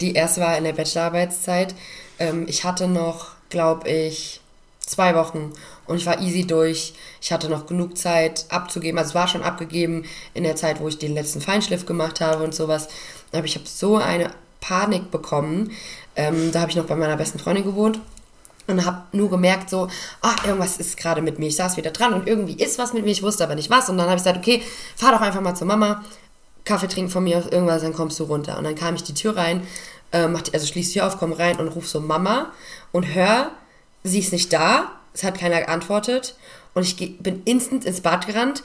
Speaker 2: Die erste war in der Bachelorarbeitszeit. Ähm, ich hatte noch, glaube ich, zwei Wochen und ich war easy durch. Ich hatte noch genug Zeit abzugeben. Also es war schon abgegeben in der Zeit, wo ich den letzten Feinschliff gemacht habe und sowas. Aber ich habe so eine Panik bekommen. Ähm, da habe ich noch bei meiner besten Freundin gewohnt und habe nur gemerkt so, ach, irgendwas ist gerade mit mir. Ich saß wieder dran und irgendwie ist was mit mir, ich wusste aber nicht was. Und dann habe ich gesagt, okay, fahr doch einfach mal zur Mama, Kaffee trinken von mir aus irgendwas, dann kommst du runter. Und dann kam ich die Tür rein, äh, mach also schließ die Tür auf, komm rein und ruf so Mama und hör, sie ist nicht da, es hat keiner geantwortet. Und ich bin instant ins Bad gerannt,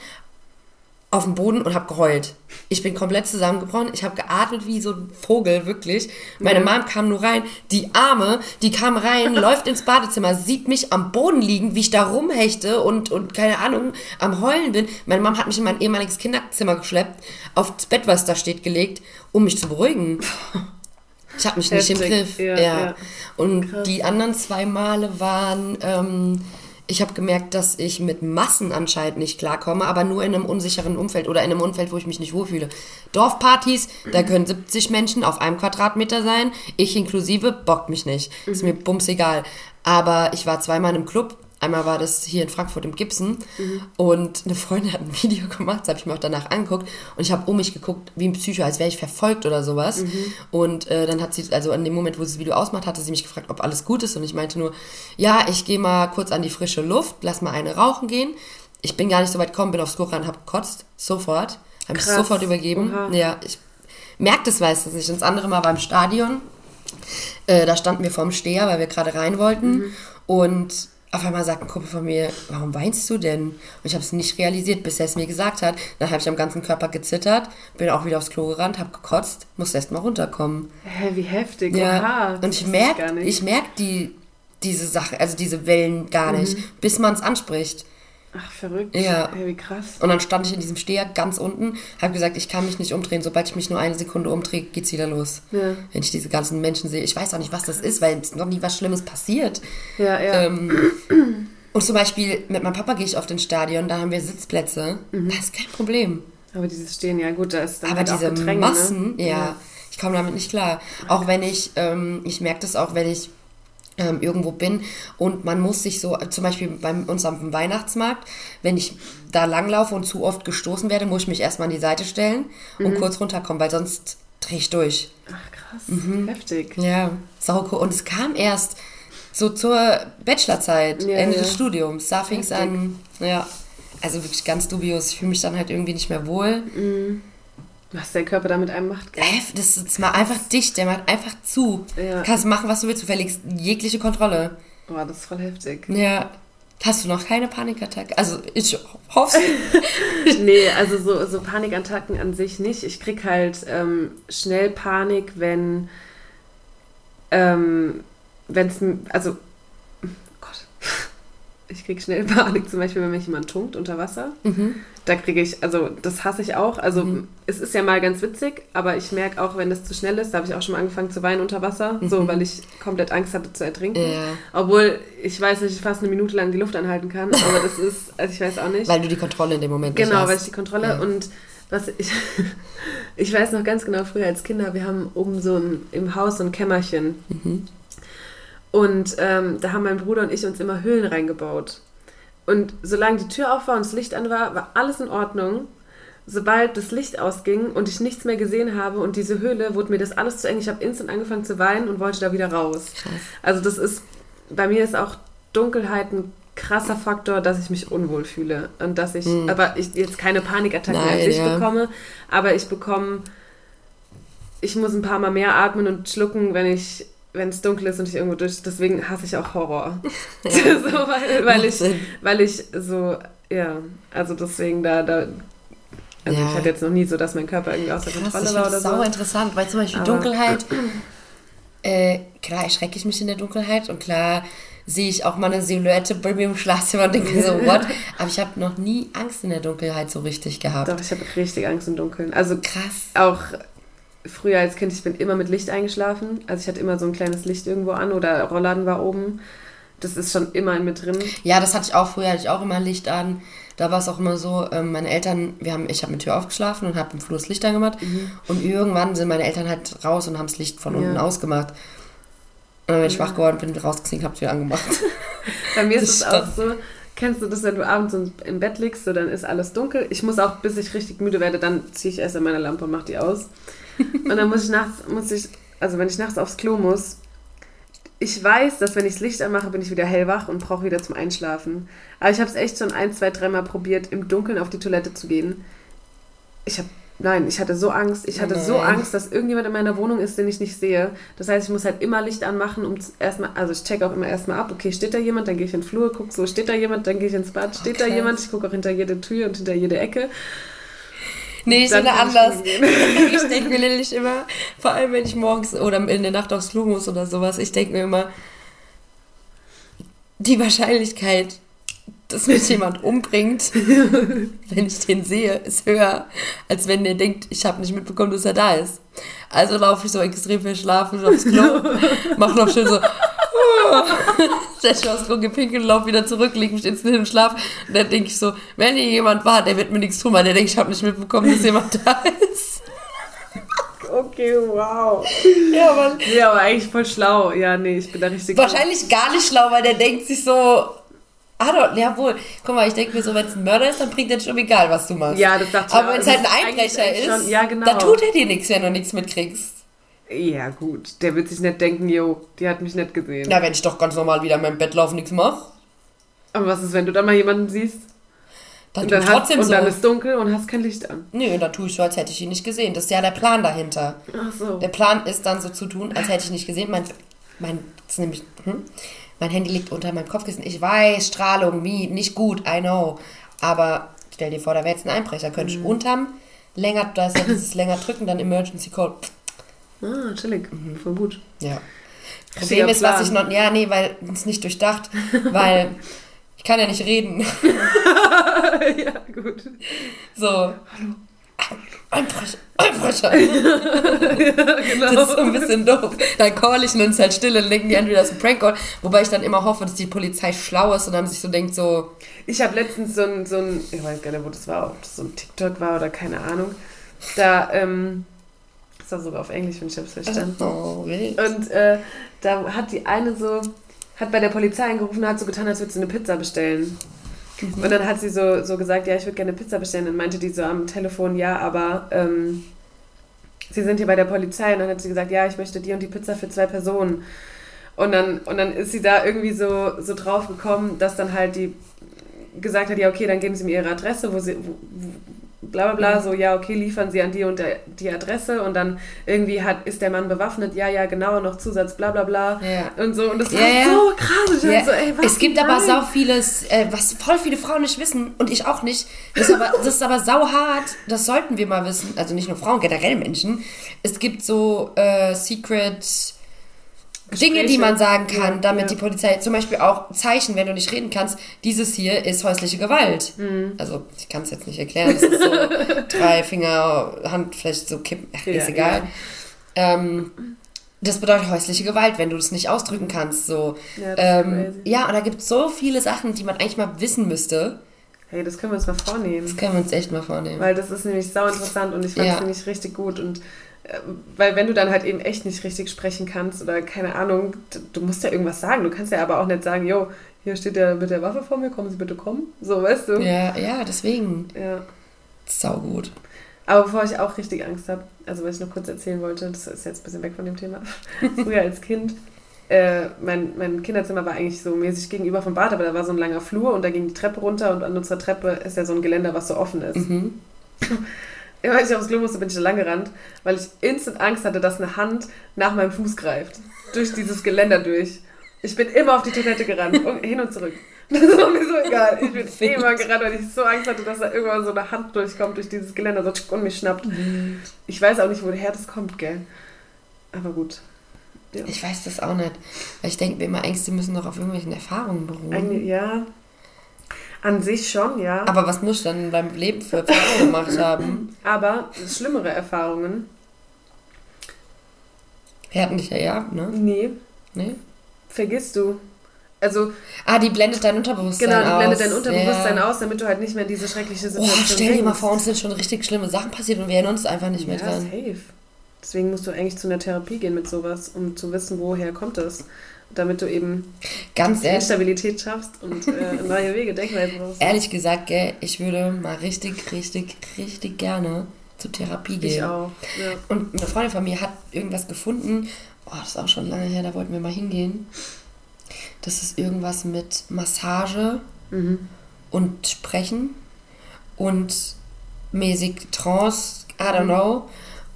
Speaker 2: auf den Boden und habe geheult. Ich bin komplett zusammengebrochen. Ich habe geatmet wie so ein Vogel, wirklich. Meine Mom kam nur rein. Die Arme, die kam rein, läuft ins Badezimmer, sieht mich am Boden liegen, wie ich da rumhechte und, und keine Ahnung, am Heulen bin. Meine Mom hat mich in mein ehemaliges Kinderzimmer geschleppt, aufs Bett, was da steht, gelegt, um mich zu beruhigen. Ich habe mich nicht im
Speaker 3: Heftig.
Speaker 2: Griff.
Speaker 3: Ja,
Speaker 2: Ja. Und die anderen zwei Male waren, ähm, ich habe gemerkt, dass ich mit Massen anscheinend nicht klarkomme, aber nur in einem unsicheren Umfeld oder in einem Umfeld, wo ich mich nicht wohlfühle. Dorfpartys, da können 70 Menschen auf einem Quadratmeter sein, ich inklusive, bockt mich nicht. Ist mir bums egal. Aber ich war zweimal einem Club. Einmal war das hier in Frankfurt im Gibson und eine Freundin hat ein Video gemacht, das habe ich mir auch danach angeguckt und ich habe um mich geguckt wie ein Psycho, als wäre ich verfolgt oder sowas. Und äh, dann hat sie, also in dem Moment, wo sie das Video ausmacht, hatte sie mich gefragt, ob alles gut ist und ich meinte nur, ja, ich gehe mal kurz an die frische Luft, lass mal eine rauchen gehen. Ich bin gar nicht so weit gekommen, bin aufs Klo ran, habe gekotzt, sofort, habe mich sofort übergeben.
Speaker 3: Oha.
Speaker 2: Ja, ich merke das meistens nicht. Und das andere Mal war im Stadion. Äh, da standen wir vorm Steher, weil wir gerade rein wollten.
Speaker 3: Mhm.
Speaker 2: Und auf einmal sagt ein Kumpel von mir, warum weinst du denn? Und ich habe es nicht realisiert, bis er es mir gesagt hat. Dann habe ich am ganzen Körper gezittert, bin auch wieder aufs Klo gerannt, habe gekotzt, musste erst mal runterkommen.
Speaker 3: Hä, wie heftig.
Speaker 2: Ja.
Speaker 3: Das
Speaker 2: Und ich merke, ich merke die, diese Sache, also diese Wellen gar
Speaker 3: Mhm.
Speaker 2: nicht, bis man es anspricht.
Speaker 3: Ach, verrückt.
Speaker 2: Ja.
Speaker 3: Hä, wie krass.
Speaker 2: Und dann stand ich in diesem Steher ganz unten, habe gesagt, ich kann mich nicht umdrehen. Sobald ich mich nur eine Sekunde umdrehe, geht's wieder los.
Speaker 3: Ja.
Speaker 2: Wenn ich diese ganzen Menschen sehe. Ich weiß auch nicht, was das ist, weil noch nie was Schlimmes passiert.
Speaker 3: Ja, ja.
Speaker 2: Ähm, und zum Beispiel mit meinem Papa gehe ich auf den Stadion, da haben wir Sitzplätze.
Speaker 3: Mhm.
Speaker 2: Das ist kein Problem.
Speaker 3: Aber dieses Stehen, ja gut, da ist dann
Speaker 2: Aber
Speaker 3: halt
Speaker 2: diese
Speaker 3: Gedränge,
Speaker 2: Massen,
Speaker 3: ne?
Speaker 2: ja, ich komme damit nicht klar. Auch wenn ich, ähm, ich merke das auch, wenn ich ähm, irgendwo bin und man muss sich so, zum Beispiel bei uns am Weihnachtsmarkt, wenn ich da langlaufe und zu oft gestoßen werde, muss ich mich erstmal an die Seite stellen und
Speaker 3: Mhm.
Speaker 2: kurz runterkommen, weil sonst drehe ich durch.
Speaker 3: Ach, krass.
Speaker 2: Mhm.
Speaker 3: Heftig.
Speaker 2: Ja, sauko. Und es kam erst so zur Bachelorzeit,
Speaker 3: Ja,
Speaker 2: Ende
Speaker 3: ja.
Speaker 2: des Studiums. Da fing es an, ja, also wirklich ganz dubios. Ich fühle mich dann halt irgendwie nicht mehr wohl.
Speaker 3: Was der Körper da mit einem macht. gell?
Speaker 2: Äh, das ist mal einfach dicht, der macht einfach zu.
Speaker 3: Ja.
Speaker 2: Kannst machen, was du willst, du verlegst jegliche Kontrolle.
Speaker 3: Boah, das ist voll heftig.
Speaker 2: Ja. Hast du noch keine Panikattacke? Also, ich hoffe.
Speaker 3: nee, also so, so Panikattacken an sich nicht. Ich krieg halt ähm, schnell Panik, wenn ähm, wenn es also ich krieg schnell Panik, zum Beispiel, wenn mich jemand tunkt unter Wasser.
Speaker 2: Mhm.
Speaker 3: Da kriege ich, also das hasse ich auch. Also es ist ja mal ganz witzig, aber ich merke auch, wenn das zu schnell ist, da habe ich auch schon mal angefangen zu weinen unter Wasser, so weil ich komplett Angst hatte zu ertrinken.
Speaker 2: Mhm. Ja.
Speaker 3: Obwohl ich weiß, dass ich fast eine Minute lang die Luft anhalten kann, aber das ist, also ich weiß auch nicht.
Speaker 2: Weil du die Kontrolle in dem Moment
Speaker 3: Genau,
Speaker 2: nicht
Speaker 3: weil ich
Speaker 2: hast.
Speaker 3: die Kontrolle
Speaker 2: Ja.
Speaker 3: und was ich, ich weiß noch ganz genau, früher als Kinder, wir haben oben so ein, im Haus so ein Kämmerchen. Und ähm, da haben mein Bruder und ich uns immer Höhlen reingebaut. Und solange die Tür auf war und das Licht an war, war alles in Ordnung. Sobald das Licht ausging und ich nichts mehr gesehen habe und diese Höhle, wurde mir das alles zu eng. Ich habe instant angefangen zu weinen und wollte da wieder raus.
Speaker 2: Krass.
Speaker 3: Also das ist, bei mir ist auch Dunkelheit ein krasser Faktor, dass ich mich unwohl fühle. Und dass ich, aber ich jetzt keine Panikattacken an
Speaker 2: Hm. Nein,
Speaker 3: sich
Speaker 2: ja.
Speaker 3: bekomme, aber ich bekomme, ich muss ein paar Mal mehr atmen und schlucken, wenn ich wenn es dunkel ist und ich irgendwo durch, deswegen hasse ich auch Horror. so, weil, weil, ich, weil ich so, ja, also deswegen da, da also
Speaker 2: Ja.
Speaker 3: ich hatte jetzt noch nie so, dass mein Körper irgendwie außer
Speaker 2: Krass,
Speaker 3: Kontrolle war oder
Speaker 2: das sau
Speaker 3: so.
Speaker 2: interessant, weil zum Beispiel
Speaker 3: Aber-
Speaker 2: Dunkelheit, äh, klar erschrecke ich mich in der Dunkelheit und klar sehe ich auch mal eine Silhouette bei mir im Schlafzimmer und denke so, what? Aber ich habe noch nie Angst in der Dunkelheit so richtig gehabt.
Speaker 3: Doch, ich habe richtig Angst im Dunkeln. Also
Speaker 2: Krass.
Speaker 3: auch früher als Kind, ich bin immer mit Licht eingeschlafen. Also ich hatte immer so ein kleines Licht irgendwo an oder Rollladen war oben. Das ist schon immer in mir drin.
Speaker 2: Ja, das hatte ich auch früher, hatte ich auch immer Licht an. Da war es auch immer so, ähm, meine Eltern, wir haben, ich habe mit Tür aufgeschlafen und habe im Flur das Licht angemacht. Und irgendwann sind meine Eltern halt raus und haben das Licht von
Speaker 3: Mhm. Ja.
Speaker 2: unten ausgemacht. Und dann bin ich wach geworden, bin rausgesehen, habe es wieder angemacht.
Speaker 3: Bei mir ist es auch so, kennst du das, wenn du abends im- im Bett liegst, so dann ist alles dunkel. Ich muss auch, bis ich richtig müde werde, dann ziehe ich erst an meine Lampe und mache die aus. Und dann muss ich nachts, muss ich, also wenn ich nachts aufs Klo muss, ich weiß, dass wenn ich das Licht anmache, bin ich wieder hellwach und brauche wieder zum Einschlafen. Aber ich habe es echt schon ein, zwei, dreimal probiert, im Dunkeln auf die Toilette zu gehen. Ich habe, nein, ich hatte so Angst. Ich hatte so
Speaker 2: Nein.
Speaker 3: Angst, dass irgendjemand in meiner Wohnung ist, den ich nicht sehe. Das heißt, ich muss halt immer Licht anmachen, um erstmal, also ich check auch immer erstmal ab, okay, steht da jemand, dann gehe ich in den Flur, guck so, steht da jemand, dann gehe ich ins Bad, steht da
Speaker 2: krass.
Speaker 3: jemand, ich gucke auch hinter jede Tür und hinter jede Ecke.
Speaker 2: Nee, ich
Speaker 3: ich
Speaker 2: anders. ich denke mir nämlich immer, vor allem wenn ich morgens oder in der Nacht aufs Klo muss oder sowas, ich denke mir immer, die Wahrscheinlichkeit, dass mich jemand umbringt, wenn ich den sehe, ist höher, als wenn der denkt, ich habe nicht mitbekommen, dass er da ist. Also laufe ich so extrem verschlafen aufs Klo, mache noch schön so, setze aufs Klo, gepinkelt, laufe wieder zurück, lege mich ins hin und schlaf. Und dann denke ich so, wenn hier jemand war, der wird mir nichts tun, weil der denkt, ich habe nicht mitbekommen, dass jemand da ist.
Speaker 3: Okay, wow.
Speaker 2: Ja, Mann.
Speaker 3: Ja, aber eigentlich voll schlau. Ja, nee, ich bin da richtig.
Speaker 2: Wahrscheinlich gar nicht schlau, weil der denkt sich so, ah doch, jawohl. Guck mal, ich denke mir so, wenn es ein Mörder ist, dann bringt der schon egal, was du machst.
Speaker 3: Ja, das dachte ich
Speaker 2: Aber wenn es halt ein Einbrecher ist,
Speaker 3: schon- ja, genau.
Speaker 2: dann tut er dir nichts, wenn du nichts mitkriegst.
Speaker 3: Ja, gut. Der wird sich nicht denken, yo, die hat mich nicht gesehen.
Speaker 2: Na, wenn ich doch ganz normal wieder in meinem Bett laufe, nichts mache,
Speaker 3: Aber was ist, wenn du dann mal jemanden siehst?
Speaker 2: dann
Speaker 3: Und dann, hast, und
Speaker 2: so.
Speaker 3: dann ist dunkel und hast kein Licht an.
Speaker 2: Nö, dann tue ich so, als hätte ich ihn nicht gesehen. Das ist ja der Plan dahinter.
Speaker 3: Ach so.
Speaker 2: Der Plan ist dann so zu tun, als hätte ich nicht gesehen. Mein, mein, das ist nämlich, hm? Mein Handy liegt unter meinem Kopfkissen. Ich weiß, Strahlung, wie, nicht gut, I know. Aber stell dir vor, da wäre jetzt ein Einbrecher. Könnte
Speaker 3: Mhm.
Speaker 2: ich unterm länger, da ist ja dieses länger drücken, dann Emergency Call.
Speaker 3: Ah, chillig. Voll gut.
Speaker 2: Ja. Problem ist, was ich noch, ja, nee, weil es nicht durchdacht, weil ich kann ja nicht reden.
Speaker 3: ja, gut.
Speaker 2: So. Einbrecher, Einbrecher.
Speaker 3: genau.
Speaker 2: Das ist so ein bisschen doof. Dann call ich und dann ist halt still und denken die entweder das ist ein Prank-Call. Wobei ich dann immer hoffe, dass die Polizei schlau ist und dann sich so denkt so,
Speaker 3: Ich habe letztens so ein, so ein, ich weiß gar nicht, wo das war, ob das so ein TikTok war oder keine Ahnung. Da, ähm, das war sogar auf Englisch, wenn ich hab's verstanden.
Speaker 2: oh.
Speaker 3: Und äh, da hat die eine so, hat bei der Polizei angerufen und hat so getan, als würde sie eine Pizza bestellen. Und dann hat sie so, so gesagt, ja, ich würde gerne Pizza bestellen. Dann meinte die so am Telefon, ja, aber ähm, sie sind hier bei der Polizei. Und dann hat sie gesagt, ja, ich möchte die und die Pizza für zwei Personen. Und dann, und dann ist sie da irgendwie so, so drauf gekommen, dass dann halt die gesagt hat, ja, okay, dann geben Sie mir Ihre Adresse, wo Sie, bla bla bla, so, ja, okay, liefern Sie an die und der, die Adresse und dann irgendwie hat, ist der Mann bewaffnet, ja, ja, genau, noch Zusatz, bla bla bla
Speaker 2: Ja.
Speaker 3: und so und das war
Speaker 2: ja.
Speaker 3: so krass.
Speaker 2: Ja,
Speaker 3: so, ey,
Speaker 2: es gibt aber sau vieles, äh, was voll viele Frauen nicht wissen und ich auch nicht. Das ist, aber, das ist aber sau hart, das sollten wir mal wissen. Also nicht nur Frauen, generell Menschen. Es gibt so äh, Secret Dinge, die man sagen kann,
Speaker 3: Ja,
Speaker 2: damit
Speaker 3: ja.
Speaker 2: die Polizei, zum Beispiel auch Zeichen, wenn du nicht reden kannst, dieses hier ist häusliche Gewalt.
Speaker 3: Mhm.
Speaker 2: Also ich kann es jetzt nicht erklären, es ist so drei Finger, Hand vielleicht so kippen, ach, ist
Speaker 3: Ja,
Speaker 2: egal. Ähm, das bedeutet häusliche Gewalt, wenn du das nicht ausdrücken kannst. So.
Speaker 3: Ja, das
Speaker 2: ähm, ja, und da gibt es so viele Sachen, die man eigentlich mal wissen müsste.
Speaker 3: Hey, das können wir uns mal vornehmen.
Speaker 2: Das können wir uns echt mal vornehmen.
Speaker 3: Weil das ist nämlich sau interessant und ich fand es
Speaker 2: Ja.
Speaker 3: nämlich richtig gut. Und weil wenn du dann halt eben echt nicht richtig sprechen kannst oder keine Ahnung, du musst ja irgendwas sagen. Du kannst ja aber auch nicht sagen, yo, hier steht der mit der Waffe vor mir, kommen Sie bitte kommen. So, weißt du?
Speaker 2: ja, ja, deswegen.
Speaker 3: ja.
Speaker 2: Sau gut.
Speaker 3: Aber bevor ich auch richtig Angst habe, also was ich noch kurz erzählen wollte, das ist jetzt ein bisschen weg von dem Thema. Früher als Kind, äh, mein, mein Kinderzimmer war eigentlich so mäßig gegenüber vom Bad, aber da war so ein langer Flur und da ging die Treppe runter und an unserer Treppe ist ja so ein Geländer, was so offen ist.
Speaker 2: Mhm.
Speaker 3: Immer wenn ich aufs Klo musste, bin ich da lang gerannt, weil ich instant Angst hatte, dass eine Hand nach meinem Fuß greift. Durch dieses Geländer durch. Ich bin immer auf die Toilette gerannt, und hin und zurück. Das war mir so egal. Ich bin immer gerannt, weil ich so Angst hatte, dass da irgendwann so eine Hand durchkommt durch dieses Geländer so und mich schnappt. Ich weiß auch nicht, woher das kommt, gell? Aber gut. Ja.
Speaker 2: Ich weiß das auch nicht. Weil ich denke mir immer, Ängste müssen doch auf irgendwelchen Erfahrungen beruhen.
Speaker 3: Eigentlich, ja. An sich schon, ja.
Speaker 2: Aber was muss ich dann in meinem Leben für Erfahrungen gemacht haben?
Speaker 3: Aber schlimmere Erfahrungen.
Speaker 2: Wir hatten dich ja ja, ne?
Speaker 3: Nee,
Speaker 2: Nee?
Speaker 3: vergisst du. Also,
Speaker 2: Ah, die blendet dein Unterbewusstsein
Speaker 3: genau,
Speaker 2: aus.
Speaker 3: die blendet dein Unterbewusstsein
Speaker 2: ja.
Speaker 3: aus, damit du halt nicht mehr in diese schreckliche
Speaker 2: Oh,
Speaker 3: Situation
Speaker 2: stell dir mal vor, uns sind schon richtig schlimme Sachen passiert und wir erinnern uns einfach nicht mehr
Speaker 3: Ja,
Speaker 2: dran.
Speaker 3: safe. Deswegen musst du eigentlich zu einer Therapie gehen mit sowas, um zu wissen, woher kommt es. Damit du eben
Speaker 2: Ganz ehrlich,
Speaker 3: Stabilität schaffst und äh, neue Wege, Denkweisen brauchst.
Speaker 2: ehrlich gesagt, gell, ich würde mal richtig, richtig, richtig gerne zur Therapie gehen.
Speaker 3: Ich auch. Ja.
Speaker 2: Und eine Freundin von mir hat irgendwas gefunden. Oh, das ist auch schon lange her, da wollten wir mal hingehen. Das ist irgendwas mit Massage
Speaker 3: Mhm.
Speaker 2: und Sprechen und mäßig Trance, I don't know.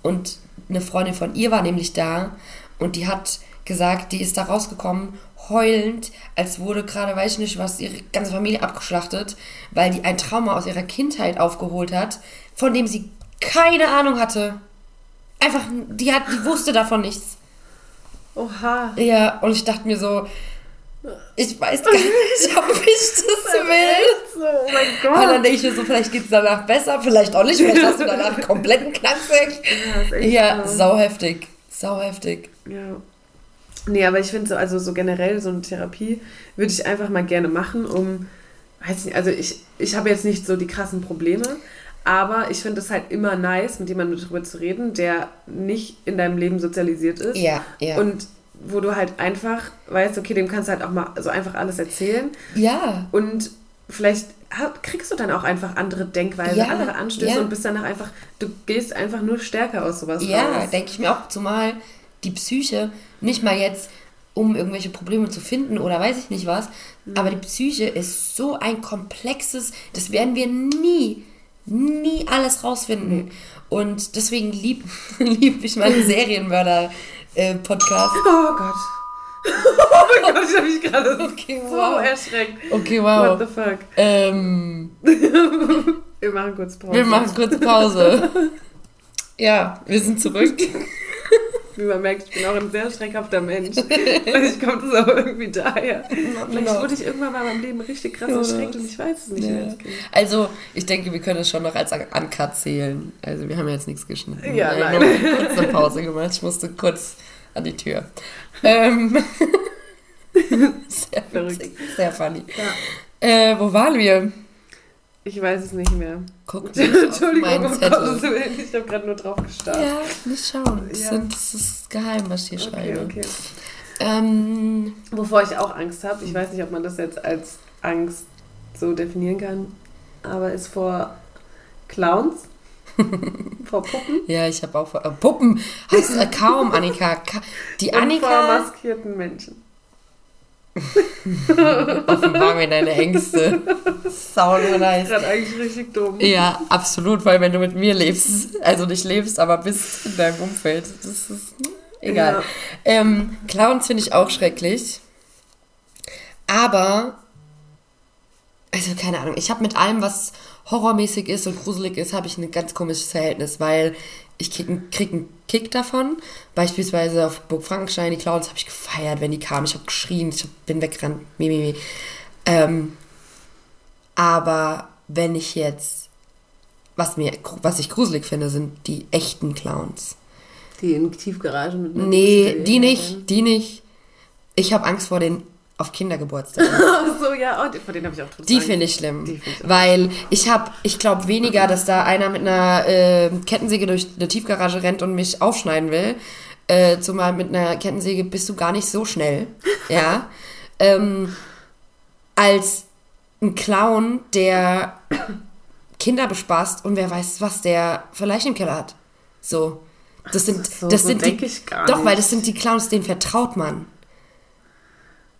Speaker 2: Und eine Freundin von ihr war nämlich da und die hat gesagt, die ist da rausgekommen, heulend, als wurde gerade, weiß ich nicht was, ihre ganze Familie abgeschlachtet, weil die ein Trauma aus ihrer Kindheit aufgeholt hat, von dem sie keine Ahnung hatte. Einfach, die, hat, die wusste davon nichts.
Speaker 3: Oha.
Speaker 2: Ja, und ich dachte mir so, ich weiß gar nicht, ob ich das will.
Speaker 3: So, oh mein
Speaker 2: Und dann
Speaker 3: Gott.
Speaker 2: denke ich mir so, vielleicht geht es danach besser, vielleicht auch nicht, vielleicht hast du danach einen kompletten Knacks weg.
Speaker 3: Ja,
Speaker 2: sau heftig. Sau heftig.
Speaker 3: Ja. Nee, aber ich finde so, also so generell so eine Therapie würde ich einfach mal gerne machen, um, weiß nicht, also ich, ich habe jetzt nicht so die krassen Probleme, aber ich finde es halt immer nice, mit jemandem darüber zu reden, der nicht in deinem Leben sozialisiert ist.
Speaker 2: Ja, ja.
Speaker 3: Und wo du halt einfach weißt, okay, dem kannst du halt auch mal so einfach alles erzählen.
Speaker 2: ja,
Speaker 3: Und vielleicht kriegst du dann auch einfach andere Denkweise,
Speaker 2: Ja,
Speaker 3: andere Anstöße
Speaker 2: ja.
Speaker 3: und bist danach einfach, du gehst einfach nur stärker aus sowas
Speaker 2: ja,
Speaker 3: raus.
Speaker 2: denke ich mir auch. Zumal die Psyche nicht mal jetzt, um irgendwelche Probleme zu finden oder weiß ich nicht was,
Speaker 3: Mhm.
Speaker 2: aber die Psyche ist so ein komplexes, das werden wir nie, nie alles rausfinden. Und deswegen lieb, lieb ich meinen Serienmörder-Podcast.
Speaker 3: Oh Gott. Oh mein Gott, ich habe mich gerade
Speaker 2: Okay,
Speaker 3: so
Speaker 2: wow.
Speaker 3: erschreckt.
Speaker 2: Okay,
Speaker 3: What
Speaker 2: wow.
Speaker 3: the fuck?
Speaker 2: Ähm,
Speaker 3: Wir machen kurz Pause.
Speaker 2: wir machen kurz Pause. Ja, wir sind zurück.
Speaker 3: Wie man merkt, ich bin auch ein sehr schreckhafter Mensch. Vielleicht kommt es auch irgendwie daher. Vielleicht
Speaker 2: Genau.
Speaker 3: wurde ich irgendwann mal in meinem Leben richtig krass
Speaker 2: Ja.
Speaker 3: erschreckt und ich weiß es nicht mehr.
Speaker 2: Ja.
Speaker 3: Kind.
Speaker 2: Also, ich denke, wir können es schon noch als Uncut zählen. Also, wir haben jetzt nichts geschnitten.
Speaker 3: Ja,
Speaker 2: Wir haben
Speaker 3: nein.
Speaker 2: nur kurz eine Pause gemacht. Ich musste kurz an die Tür. Ähm, sehr
Speaker 3: Verrückt.
Speaker 2: sehr funny.
Speaker 3: Ja.
Speaker 2: Äh, wo waren wir?
Speaker 3: Ich weiß es nicht mehr.
Speaker 2: Guck nicht auf
Speaker 3: Entschuldigung,
Speaker 2: meinen.
Speaker 3: Willen, ich habe gerade nur drauf gestarrt.
Speaker 2: Ja, nicht schauen. Das,
Speaker 3: Ja.
Speaker 2: sind, das ist geheim, was ich hier
Speaker 3: Okay,
Speaker 2: schreibe.
Speaker 3: okay.
Speaker 2: Ähm,
Speaker 3: Wovor ich auch Angst habe, ich weiß nicht, ob man das jetzt als Angst so definieren kann, aber ist vor Clowns, vor Puppen
Speaker 2: ja, ich habe auch... Äh, Puppen heißt äh, kaum, Annika. Ka die
Speaker 3: und vor
Speaker 2: Annika...
Speaker 3: maskierten Menschen.
Speaker 2: Offenbar mir deine Ängste. Sau nice.
Speaker 3: Gerade eigentlich richtig dumm.
Speaker 2: Ja, absolut, weil wenn du mit mir lebst, also nicht lebst, aber bist in deinem Umfeld, das ist hm, egal.
Speaker 3: Ja.
Speaker 2: Ähm, Clowns finde ich auch schrecklich. Aber, also keine Ahnung, ich habe mit allem, was horrormäßig ist und gruselig ist, habe ich ein ganz komisches Verhältnis, weil ich krieg, einen- krieg einen Kick davon. Beispielsweise auf Burg Frankenstein, die Clowns habe ich gefeiert, wenn die kamen. Ich habe geschrien, ich hab, bin weggerannt. Mi, mi, mi. Ähm, aber wenn ich jetzt, was, mir, was ich gruselig finde, sind die echten Clowns.
Speaker 3: Die in Tiefgarage mit
Speaker 2: Nee, die nicht, die nicht. Ich habe Angst vor den auf Kindergeburtstagen.
Speaker 3: Ach so, ja, oh, die- vor denen habe ich auch total
Speaker 2: Die finde ich schlimm.
Speaker 3: Find ich
Speaker 2: weil ich habe, ich glaube weniger, dass da einer mit einer äh, Kettensäge durch eine Tiefgarage rennt und mich aufschneiden will. Äh, zumal mit einer Kettensäge bist du gar nicht so schnell. Ja. ähm, als ein Clown, der Kinder bespaßt und wer weiß, was der für Leichen im Keller hat. So. Das sind,
Speaker 3: so-
Speaker 2: das
Speaker 3: so
Speaker 2: sind die,
Speaker 3: ich gar
Speaker 2: doch, weil das sind die Clowns, denen vertraut man.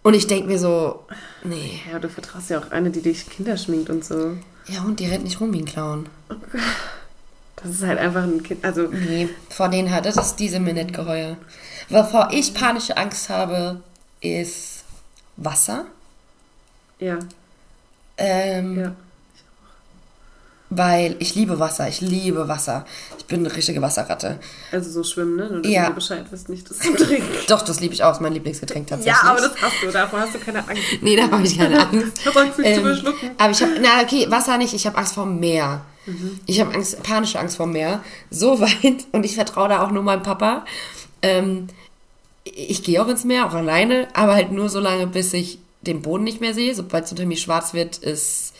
Speaker 2: Und ich denke mir so, nee.
Speaker 3: Ja, du vertraust ja auch eine, die dich Kinder schminkt und so.
Speaker 2: Ja, und die rennt nicht rum wie ein Clown.
Speaker 3: Das ist halt einfach ein Kind. Also,
Speaker 2: Nee, vor denen hat, das ist diese mir nicht geheuer. Wovor ich panische Angst habe, ist Wasser.
Speaker 3: ja,
Speaker 2: Ähm,
Speaker 3: ja.
Speaker 2: Weil ich liebe Wasser, ich liebe Wasser. Ich bin eine richtige Wasserratte.
Speaker 3: Also so schwimmen, ne? Nur dass
Speaker 2: Ja.
Speaker 3: du Bescheid wirst, nicht das zu trinken.
Speaker 2: Doch, das liebe ich auch, ist mein Lieblingsgetränk tatsächlich.
Speaker 3: Ja, aber das hast du, davor hast du keine Angst.
Speaker 2: Nee, da habe ich keine Angst.
Speaker 3: Ich hab Angst, mich zu
Speaker 2: Ähm,
Speaker 3: verschlucken.
Speaker 2: aber ich habe, na okay, Wasser nicht, ich habe Angst vor dem Meer.
Speaker 3: Mhm.
Speaker 2: Ich habe Angst, panische Angst vor dem Meer. So weit, und ich vertraue da auch nur meinem Papa. Ähm, ich gehe auch ins Meer, auch alleine, aber halt nur so lange, bis ich den Boden nicht mehr sehe. Sobald es unter mir schwarz wird, ist,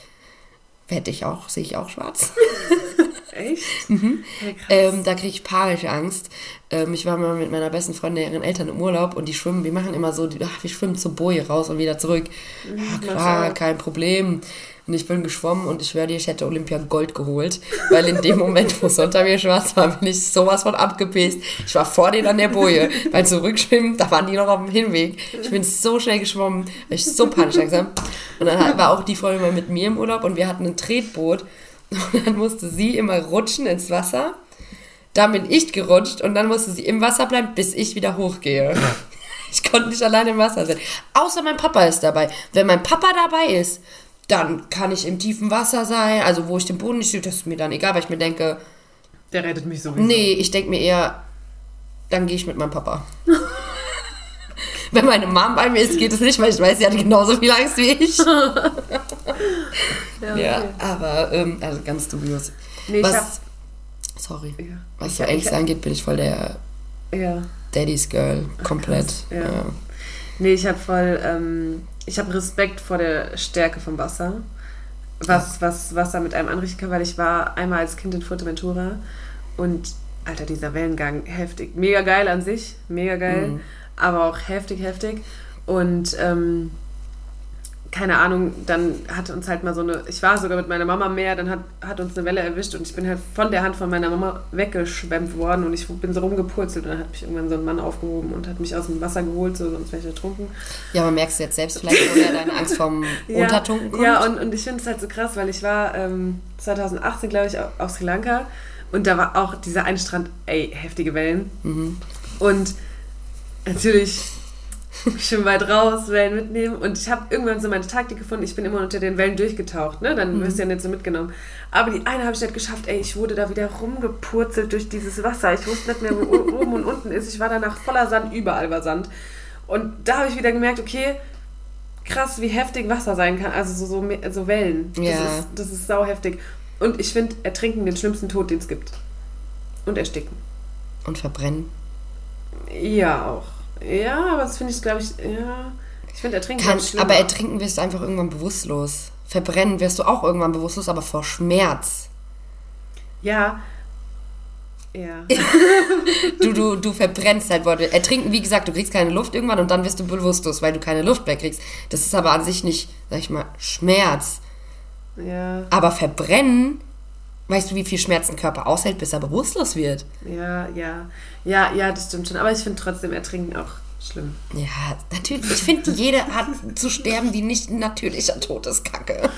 Speaker 2: werde ich auch, sehe ich auch schwarz.
Speaker 3: Echt?
Speaker 2: Mhm. Ähm, da kriege ich panische Angst. Ähm, ich war mal mit meiner besten Freundin, ihren Eltern im Urlaub und die schwimmen, wir machen immer so, die, ach, wir schwimmen zur Boje raus und wieder zurück. Ja,
Speaker 3: mach
Speaker 2: klar, kein Problem. Und ich bin geschwommen und ich dir, ich hätte Olympia Gold geholt, weil in dem Moment, wo es unter mir schwarz war, bin ich sowas von abgepäst. Ich war vor denen an der Boje, weil zurückschwimmen, da waren die noch auf dem Hinweg. Ich bin so schnell geschwommen, weil ich so panisch langsam. Und dann war auch die Freundin mal mit mir im Urlaub und wir hatten ein Tretboot und dann musste sie immer rutschen ins Wasser. Dann bin ich gerutscht und dann musste sie im Wasser bleiben, bis ich wieder hochgehe. Ich konnte nicht alleine im Wasser sein. Außer mein Papa ist dabei. Wenn mein Papa dabei ist, dann kann ich im tiefen Wasser sein, also wo ich den Boden nicht sehe, das ist mir dann egal, weil ich mir denke,
Speaker 3: Der rettet mich sowieso.
Speaker 2: nee, ich denke mir eher, dann gehe ich mit meinem Papa. Wenn meine Mom bei mir ist, geht es nicht, weil ich weiß, sie hat genauso viel Angst wie ich.
Speaker 3: Ja,
Speaker 2: Ja,
Speaker 3: okay.
Speaker 2: aber ähm, also ganz dubios.
Speaker 3: Nee, ich
Speaker 2: Was,
Speaker 3: hab-
Speaker 2: sorry.
Speaker 3: Ja.
Speaker 2: Was
Speaker 3: Ich
Speaker 2: so Ängste angeht, bin ich voll der
Speaker 3: Ja.
Speaker 2: Daddy's Girl. Komplett.
Speaker 3: krass, ja. Nee, ich habe voll, ähm, ich habe Respekt vor der Stärke vom Wasser. Was, was Wasser mit einem anrichten kann, weil ich war einmal als Kind in Fuerteventura und, Alter, dieser Wellengang, heftig. Mega geil an sich, mega geil,
Speaker 2: Mhm.
Speaker 3: aber auch heftig, heftig. Und, ähm, keine Ahnung, dann hat uns halt mal so eine, ich war sogar mit meiner Mama am Meer, dann hat, hat uns eine Welle erwischt und ich bin halt von der Hand von meiner Mama weggeschwemmt worden und ich bin so rumgepurzelt und dann hat mich irgendwann so ein Mann aufgehoben und hat mich aus dem Wasser geholt, so, sonst wäre ich ertrunken.
Speaker 2: Ja, aber merkst du jetzt selbst vielleicht, woher deine Angst vom Untertunken kommt?
Speaker 3: Ja, und, und ich finde es halt so krass, weil ich war ähm, 2018, glaube ich, au- auf Sri Lanka und da war auch dieser eine Strand, ey, heftige Wellen.
Speaker 2: Mhm.
Speaker 3: Und natürlich schön weit raus, Wellen mitnehmen. Und ich habe irgendwann so meine Taktik gefunden, ich bin immer unter den Wellen durchgetaucht, ne? Dann wirst du ja nicht so mitgenommen. Aber die eine habe ich nicht geschafft, ey, ich wurde da wieder rumgepurzelt durch dieses Wasser. Ich wusste nicht mehr, wo oben und unten ist. Ich war danach voller Sand, überall war Sand. Und da habe ich wieder gemerkt, okay, krass, wie heftig Wasser sein kann. Also so, so, so Wellen. Das,
Speaker 2: Ja.
Speaker 3: ist, das ist sau heftig. Und ich finde Ertrinken den schlimmsten Tod, den es gibt. Und Ersticken.
Speaker 2: Und verbrennen.
Speaker 3: Ja, auch. Ja, aber das finde ich, glaube ich, ja. Ich finde Ertrinken
Speaker 2: Kann,
Speaker 3: schlimmer.
Speaker 2: aber ertrinken wirst du einfach irgendwann bewusstlos. Verbrennen wirst du auch irgendwann bewusstlos, aber vor Schmerz.
Speaker 3: Ja. Ja.
Speaker 2: Du, du, du verbrennst halt Worte. Ertrinken, wie gesagt, du kriegst keine Luft irgendwann und dann wirst du bewusstlos, weil du keine Luft mehr kriegst. Das ist aber an sich nicht, sag ich mal, Schmerz.
Speaker 3: Ja,
Speaker 2: Aber verbrennen, weißt du, wie viel Schmerz ein Körper aushält, bis er bewusstlos wird?
Speaker 3: ja, ja. Ja, ja, das stimmt schon. Aber ich finde trotzdem Ertrinken auch schlimm.
Speaker 2: Ja, natürlich. Ich finde, jede Art zu sterben, die nicht ein natürlicher Tod ist, kacke.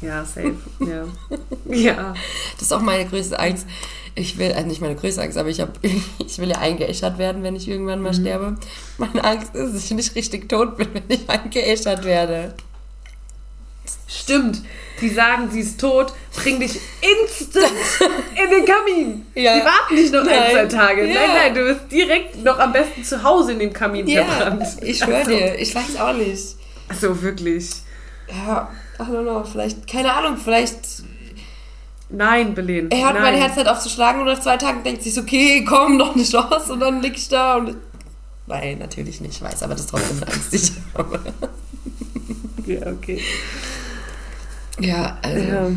Speaker 3: Ja, safe. Ja. Ja.
Speaker 2: Das ist auch meine größte Angst. Ich will, also nicht meine größte Angst, aber ich, hab, ich will ja eingeäschert werden, wenn ich irgendwann mal sterbe. Meine Angst ist, dass ich nicht richtig tot bin, wenn ich eingeäschert werde.
Speaker 3: Stimmt. Die sagen, sie ist tot, bring dich instant in den Kamin.
Speaker 2: Ja.
Speaker 3: Die warten nicht noch ein,
Speaker 2: Nein.
Speaker 3: zwei Tage.
Speaker 2: Ja.
Speaker 3: Nein, nein, du bist direkt noch am besten zu Hause in dem Kamin verbrannt.
Speaker 2: ich schwöre
Speaker 3: Also-
Speaker 2: dir, ich weiß auch nicht.
Speaker 3: Also wirklich.
Speaker 2: Ja, I don't know, vielleicht, keine Ahnung, vielleicht
Speaker 3: Nein, Belen.
Speaker 2: er hört
Speaker 3: nein.
Speaker 2: mein Herz halt auf zu schlagen und nach zwei Tagen denkt sich, okay, komm, noch eine Chance und dann lieg ich da und... Nein, natürlich nicht, ich weiß, aber das ist trotzdem eine Angst, die ich habe.
Speaker 3: Ja, okay.
Speaker 2: Ja, also...
Speaker 3: Ja.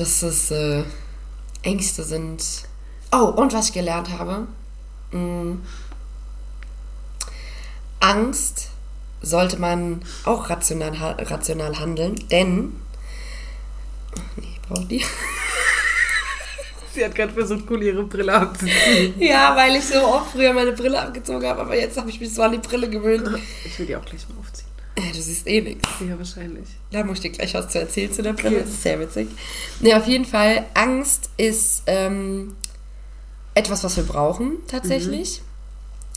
Speaker 2: Dass es äh, Ängste sind. Oh, und was ich gelernt habe. mh, Angst sollte man auch rational, rational handeln, denn. Nee, ich brauche die.
Speaker 3: Sie hat gerade versucht, cool ihre Brille abzuziehen.
Speaker 2: Ja, weil ich so oft früher meine Brille abgezogen habe, aber jetzt habe ich mich so an die Brille gewöhnt.
Speaker 3: Ich will die auch gleich mal aufziehen.
Speaker 2: Ja, du siehst eh nichts.
Speaker 3: Ja, wahrscheinlich.
Speaker 2: Da muss ich dir gleich was zu erzählen zu der Brille. Das ist sehr witzig. Ne, auf jeden Fall, Angst ist ähm, etwas, was wir brauchen, tatsächlich.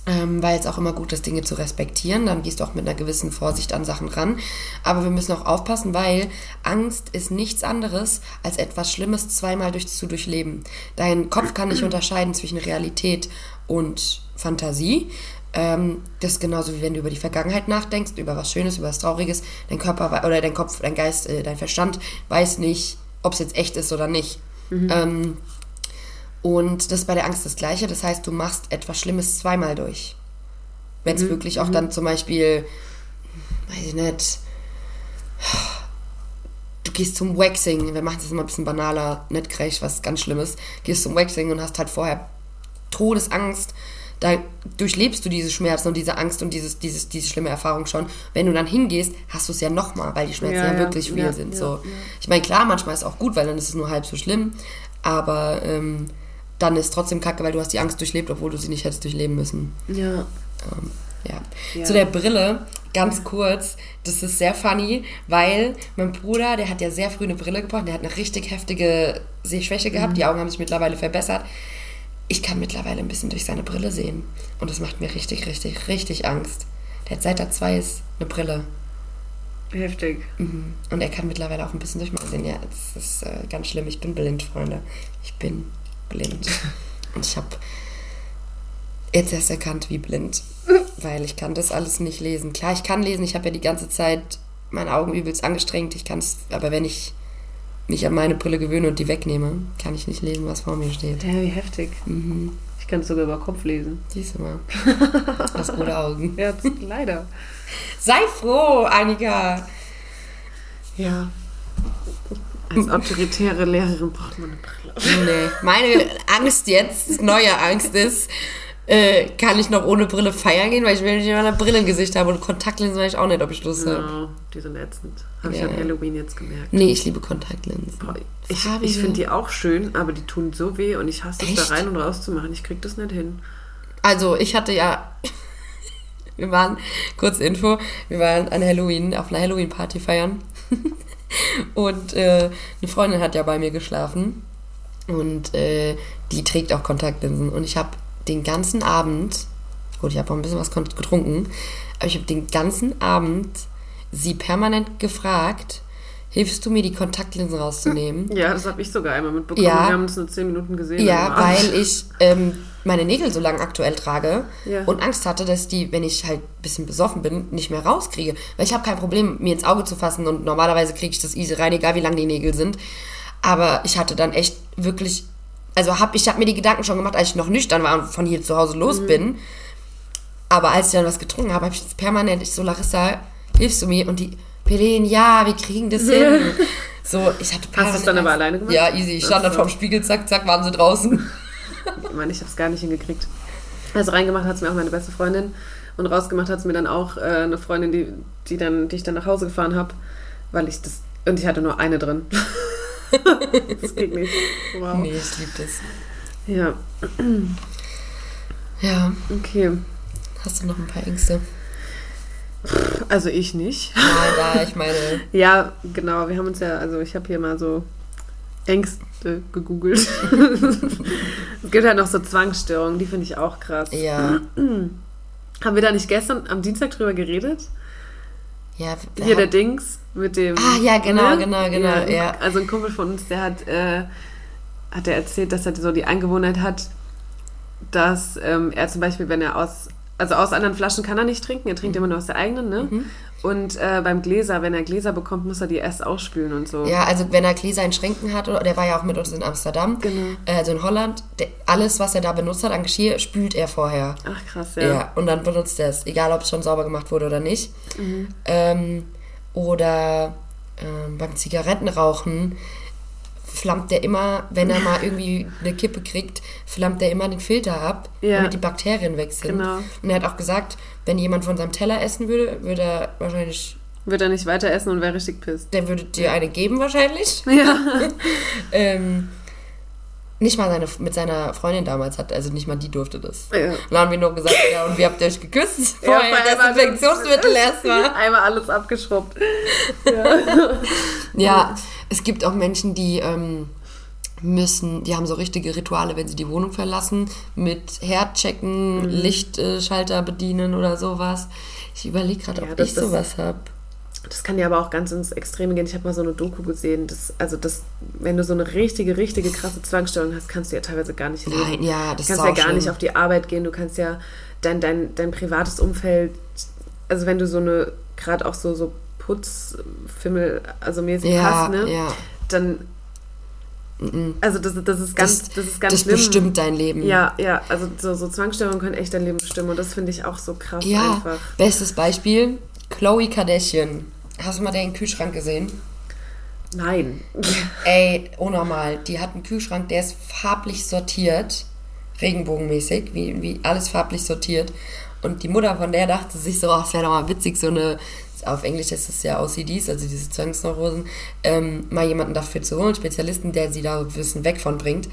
Speaker 2: Ähm, weil es auch immer gut ist, Dinge zu respektieren. Dann gehst du auch mit einer gewissen Vorsicht an Sachen ran. Aber wir müssen auch aufpassen, weil Angst ist nichts anderes, als etwas Schlimmes zweimal durch, zu durchleben. Dein Kopf kann nicht unterscheiden zwischen Realität und Fantasie. Ähm, das ist genauso wie wenn du über die Vergangenheit nachdenkst, über was Schönes, über was Trauriges. Dein Körper oder dein Kopf, dein Geist, äh, dein Verstand weiß nicht, ob es jetzt echt ist oder nicht. Ähm, und das ist bei der Angst das Gleiche. Das heißt, du machst etwas Schlimmes zweimal durch. Wenn es wirklich auch dann zum Beispiel, weiß ich nicht, du gehst zum Waxing, wir machen das immer ein bisschen banaler, nicht gleich was ganz Schlimmes, gehst zum Waxing und hast halt vorher Todesangst, da durchlebst du diese Schmerzen und diese Angst und dieses, dieses, diese schlimme Erfahrung schon. Wenn du dann hingehst, hast du es ja nochmal, weil die Schmerzen ja,
Speaker 3: Ja, ja,
Speaker 2: wirklich real
Speaker 3: ja,
Speaker 2: sind.
Speaker 3: ja,
Speaker 2: so.
Speaker 3: ja.
Speaker 2: Ich meine, klar, manchmal ist es auch gut, weil dann ist es nur halb so schlimm, aber ähm, dann ist trotzdem kacke, weil du hast die Angst durchlebt, obwohl du sie nicht hättest durchleben müssen.
Speaker 3: Ja.
Speaker 2: Ähm, ja.
Speaker 3: Ja.
Speaker 2: Zu der Brille, ganz kurz, das ist sehr funny, weil mein Bruder, der hat ja sehr früh eine Brille gebraucht, der hat eine richtig heftige Sehschwäche gehabt, die Augen haben sich mittlerweile verbessert. Ich kann mittlerweile ein bisschen durch seine Brille sehen. Und das macht mir richtig, richtig, richtig Angst. Der hat seit er zwei ist eine Brille.
Speaker 3: Heftig.
Speaker 2: Mhm. Und er kann mittlerweile auch ein bisschen durch meine sehen. Ja, das ist äh, ganz schlimm. Ich bin blind, Freunde. Ich bin blind. Und ich habe jetzt erst erkannt, wie blind. Weil ich kann das alles nicht lesen. Klar, ich kann lesen. Ich habe ja die ganze Zeit meine Augen übelst angestrengt. Ich kann es, aber wenn ich mich an meine Brille gewöhne und die wegnehme, kann ich nicht lesen, was vor mir steht.
Speaker 3: Ja, wie heftig.
Speaker 2: Mhm.
Speaker 3: Ich kann es sogar über Kopf lesen.
Speaker 2: Siehst du mal. Hast gute Augen.
Speaker 3: Ja, leider.
Speaker 2: Sei froh, Annika.
Speaker 3: Ja. Als autoritäre Lehrerin braucht man eine Brille.
Speaker 2: Nee, meine Angst jetzt, neue Angst ist, äh, kann ich noch ohne Brille feiern gehen, weil ich will nicht immer eine Brille im Gesicht habe und Kontaktlinsen weiß ich auch nicht, ob ich Lust habe.
Speaker 3: Genau, die sind ätzend. Habe ich
Speaker 2: Ja.
Speaker 3: an Halloween jetzt gemerkt.
Speaker 2: Nee, ich liebe Kontaktlinsen.
Speaker 3: Boah, ich ich finde die auch schön, aber die tun so weh und ich hasse es, da rein und raus zu machen. Ich krieg das nicht hin.
Speaker 2: Also, ich hatte ja, wir waren, kurz Info, wir waren an Halloween, auf einer Halloween-Party feiern. und äh, eine Freundin hat ja bei mir geschlafen. Und äh, die trägt auch Kontaktlinsen. Und ich habe den ganzen Abend, gut, ich habe auch ein bisschen was getrunken, aber ich habe den ganzen Abend sie permanent gefragt, hilfst du mir, die Kontaktlinsen rauszunehmen?
Speaker 3: Ja, das habe ich sogar einmal mitbekommen.
Speaker 2: Ja.
Speaker 3: Wir haben uns nur zehn Minuten gesehen.
Speaker 2: Ja, weil ich ähm, meine Nägel so lange aktuell trage
Speaker 3: Ja.
Speaker 2: und Angst hatte, dass die, wenn ich halt ein bisschen besoffen bin, nicht mehr rauskriege. Weil ich habe kein Problem, mir ins Auge zu fassen und normalerweise kriege ich das easy rein, egal wie lang die Nägel sind. Aber ich hatte dann echt wirklich, also hab, ich habe mir die Gedanken schon gemacht, als ich noch nüchtern war und von hier zu Hause los
Speaker 3: Mhm.
Speaker 2: bin. Aber als ich dann was getrunken habe, habe ich jetzt permanent, ich so, Larissa, hilfst du mir? Und die, Pelin, ja, wir kriegen das hin. So, ich hatte
Speaker 3: Hast du es dann aber alleine gemacht?
Speaker 2: Ja, easy. Ich stand dann
Speaker 3: so.
Speaker 2: vorm Spiegel, zack, zack, waren sie draußen.
Speaker 3: Ich meine, ich habe es gar nicht hingekriegt. Also reingemacht hat es mir auch meine beste Freundin und rausgemacht hat es mir dann auch äh, eine Freundin, die, die, dann, die ich dann nach Hause gefahren habe, weil ich das. Und ich hatte nur eine drin. das geht nicht. Wow.
Speaker 2: Nee, ich liebe das.
Speaker 3: Ja,
Speaker 2: Ja,
Speaker 3: okay.
Speaker 2: hast du noch ein paar Ängste?
Speaker 3: Also ich nicht.
Speaker 2: Nein, da, ich meine,
Speaker 3: Ja, genau. Wir haben uns ja, also ich habe hier mal so Ängste gegoogelt. es gibt halt noch so Zwangsstörungen, die finde ich auch krass.
Speaker 2: ja.
Speaker 3: Haben wir da nicht gestern am Dienstag drüber geredet?
Speaker 2: Ja,
Speaker 3: Hier der Dings mit dem.
Speaker 2: Ah, ja, genau, genau, genau, ja.
Speaker 3: Also ein Kumpel von uns, der hat, äh, hat er erzählt, dass er so die Angewohnheit hat, dass ähm, er zum Beispiel, wenn er aus, also aus anderen Flaschen kann er nicht trinken, er
Speaker 2: Mhm.
Speaker 3: trinkt immer nur aus der eigenen, ne? Und äh, beim Gläser, wenn er Gläser bekommt, muss er die erst ausspülen und so.
Speaker 2: Ja, also wenn er Gläser in Schränken hat, oder der war ja auch mit uns in Amsterdam,
Speaker 3: Genau.
Speaker 2: also in Holland, der, alles, was er da benutzt hat an Geschirr, spült er vorher.
Speaker 3: Ach krass,
Speaker 2: Ja.
Speaker 3: ja.
Speaker 2: und dann benutzt er es, egal ob es schon sauber gemacht wurde oder nicht.
Speaker 3: Mhm.
Speaker 2: Ähm, oder ähm, beim Zigarettenrauchen flammt der immer, wenn er mal irgendwie eine Kippe kriegt, flammt er immer den Filter ab,
Speaker 3: Ja.
Speaker 2: damit die Bakterien weg sind.
Speaker 3: Genau.
Speaker 2: Und er hat auch gesagt, wenn jemand von seinem Teller essen würde, würde er wahrscheinlich,
Speaker 3: Wird er nicht weiter essen und wäre richtig pisst.
Speaker 2: der würde dir eine geben wahrscheinlich.
Speaker 3: Ja.
Speaker 2: Ähm, nicht mal seine, mit seiner Freundin damals hat, also nicht mal die durfte das.
Speaker 3: Ja.
Speaker 2: Und dann haben wir nur gesagt, ja, und wie habt ihr euch geküsst?
Speaker 3: Ja,
Speaker 2: Vorher
Speaker 3: vor allem
Speaker 2: das Infektionsmittel erstmal.
Speaker 3: Einmal alles abgeschrubbt.
Speaker 2: Ja, es gibt auch Menschen, die ähm, müssen, die haben so richtige Rituale, wenn sie die Wohnung verlassen, mit Herd checken,
Speaker 3: Mhm.
Speaker 2: Lichtschalter bedienen oder sowas. Ich überlege gerade,
Speaker 3: Ja,
Speaker 2: ob ich sowas habe.
Speaker 3: Das kann ja aber auch ganz ins Extreme gehen. Ich habe mal so eine Doku gesehen, dass, also das, wenn du so eine richtige, richtige krasse Zwangsstörung hast, kannst du ja teilweise gar nicht leben.
Speaker 2: Nein, ja, das
Speaker 3: du kannst ja gar
Speaker 2: schlimm.
Speaker 3: nicht auf die Arbeit gehen, du kannst ja dein, dein, dein privates Umfeld, also wenn du so eine, gerade auch so, so Putzfimmel, also mäßig
Speaker 2: Ja,
Speaker 3: hast, ne?
Speaker 2: ja.
Speaker 3: Dann, also das, das ist ganz, das, ist ganz
Speaker 2: das
Speaker 3: schlimm.
Speaker 2: bestimmt dein Leben.
Speaker 3: Ja, ja, also so, so Zwangsstörungen können echt dein Leben bestimmen und das finde ich auch so krass
Speaker 2: Ja,
Speaker 3: einfach.
Speaker 2: bestes Beispiel, Chloe Kardashian. Hast du mal den Kühlschrank gesehen?
Speaker 3: Nein.
Speaker 2: Ey, unnormal. Die hat einen Kühlschrank, der ist farblich sortiert. Regenbogenmäßig, wie, wie alles farblich sortiert. Und die Mutter von der dachte sich so, ach, es wäre doch mal witzig, so eine, auf Englisch ist es ja OCDs, also diese Zwangsneurosen, ähm, mal jemanden dafür zu holen, Spezialisten, der sie da ein bisschen weg von bringt.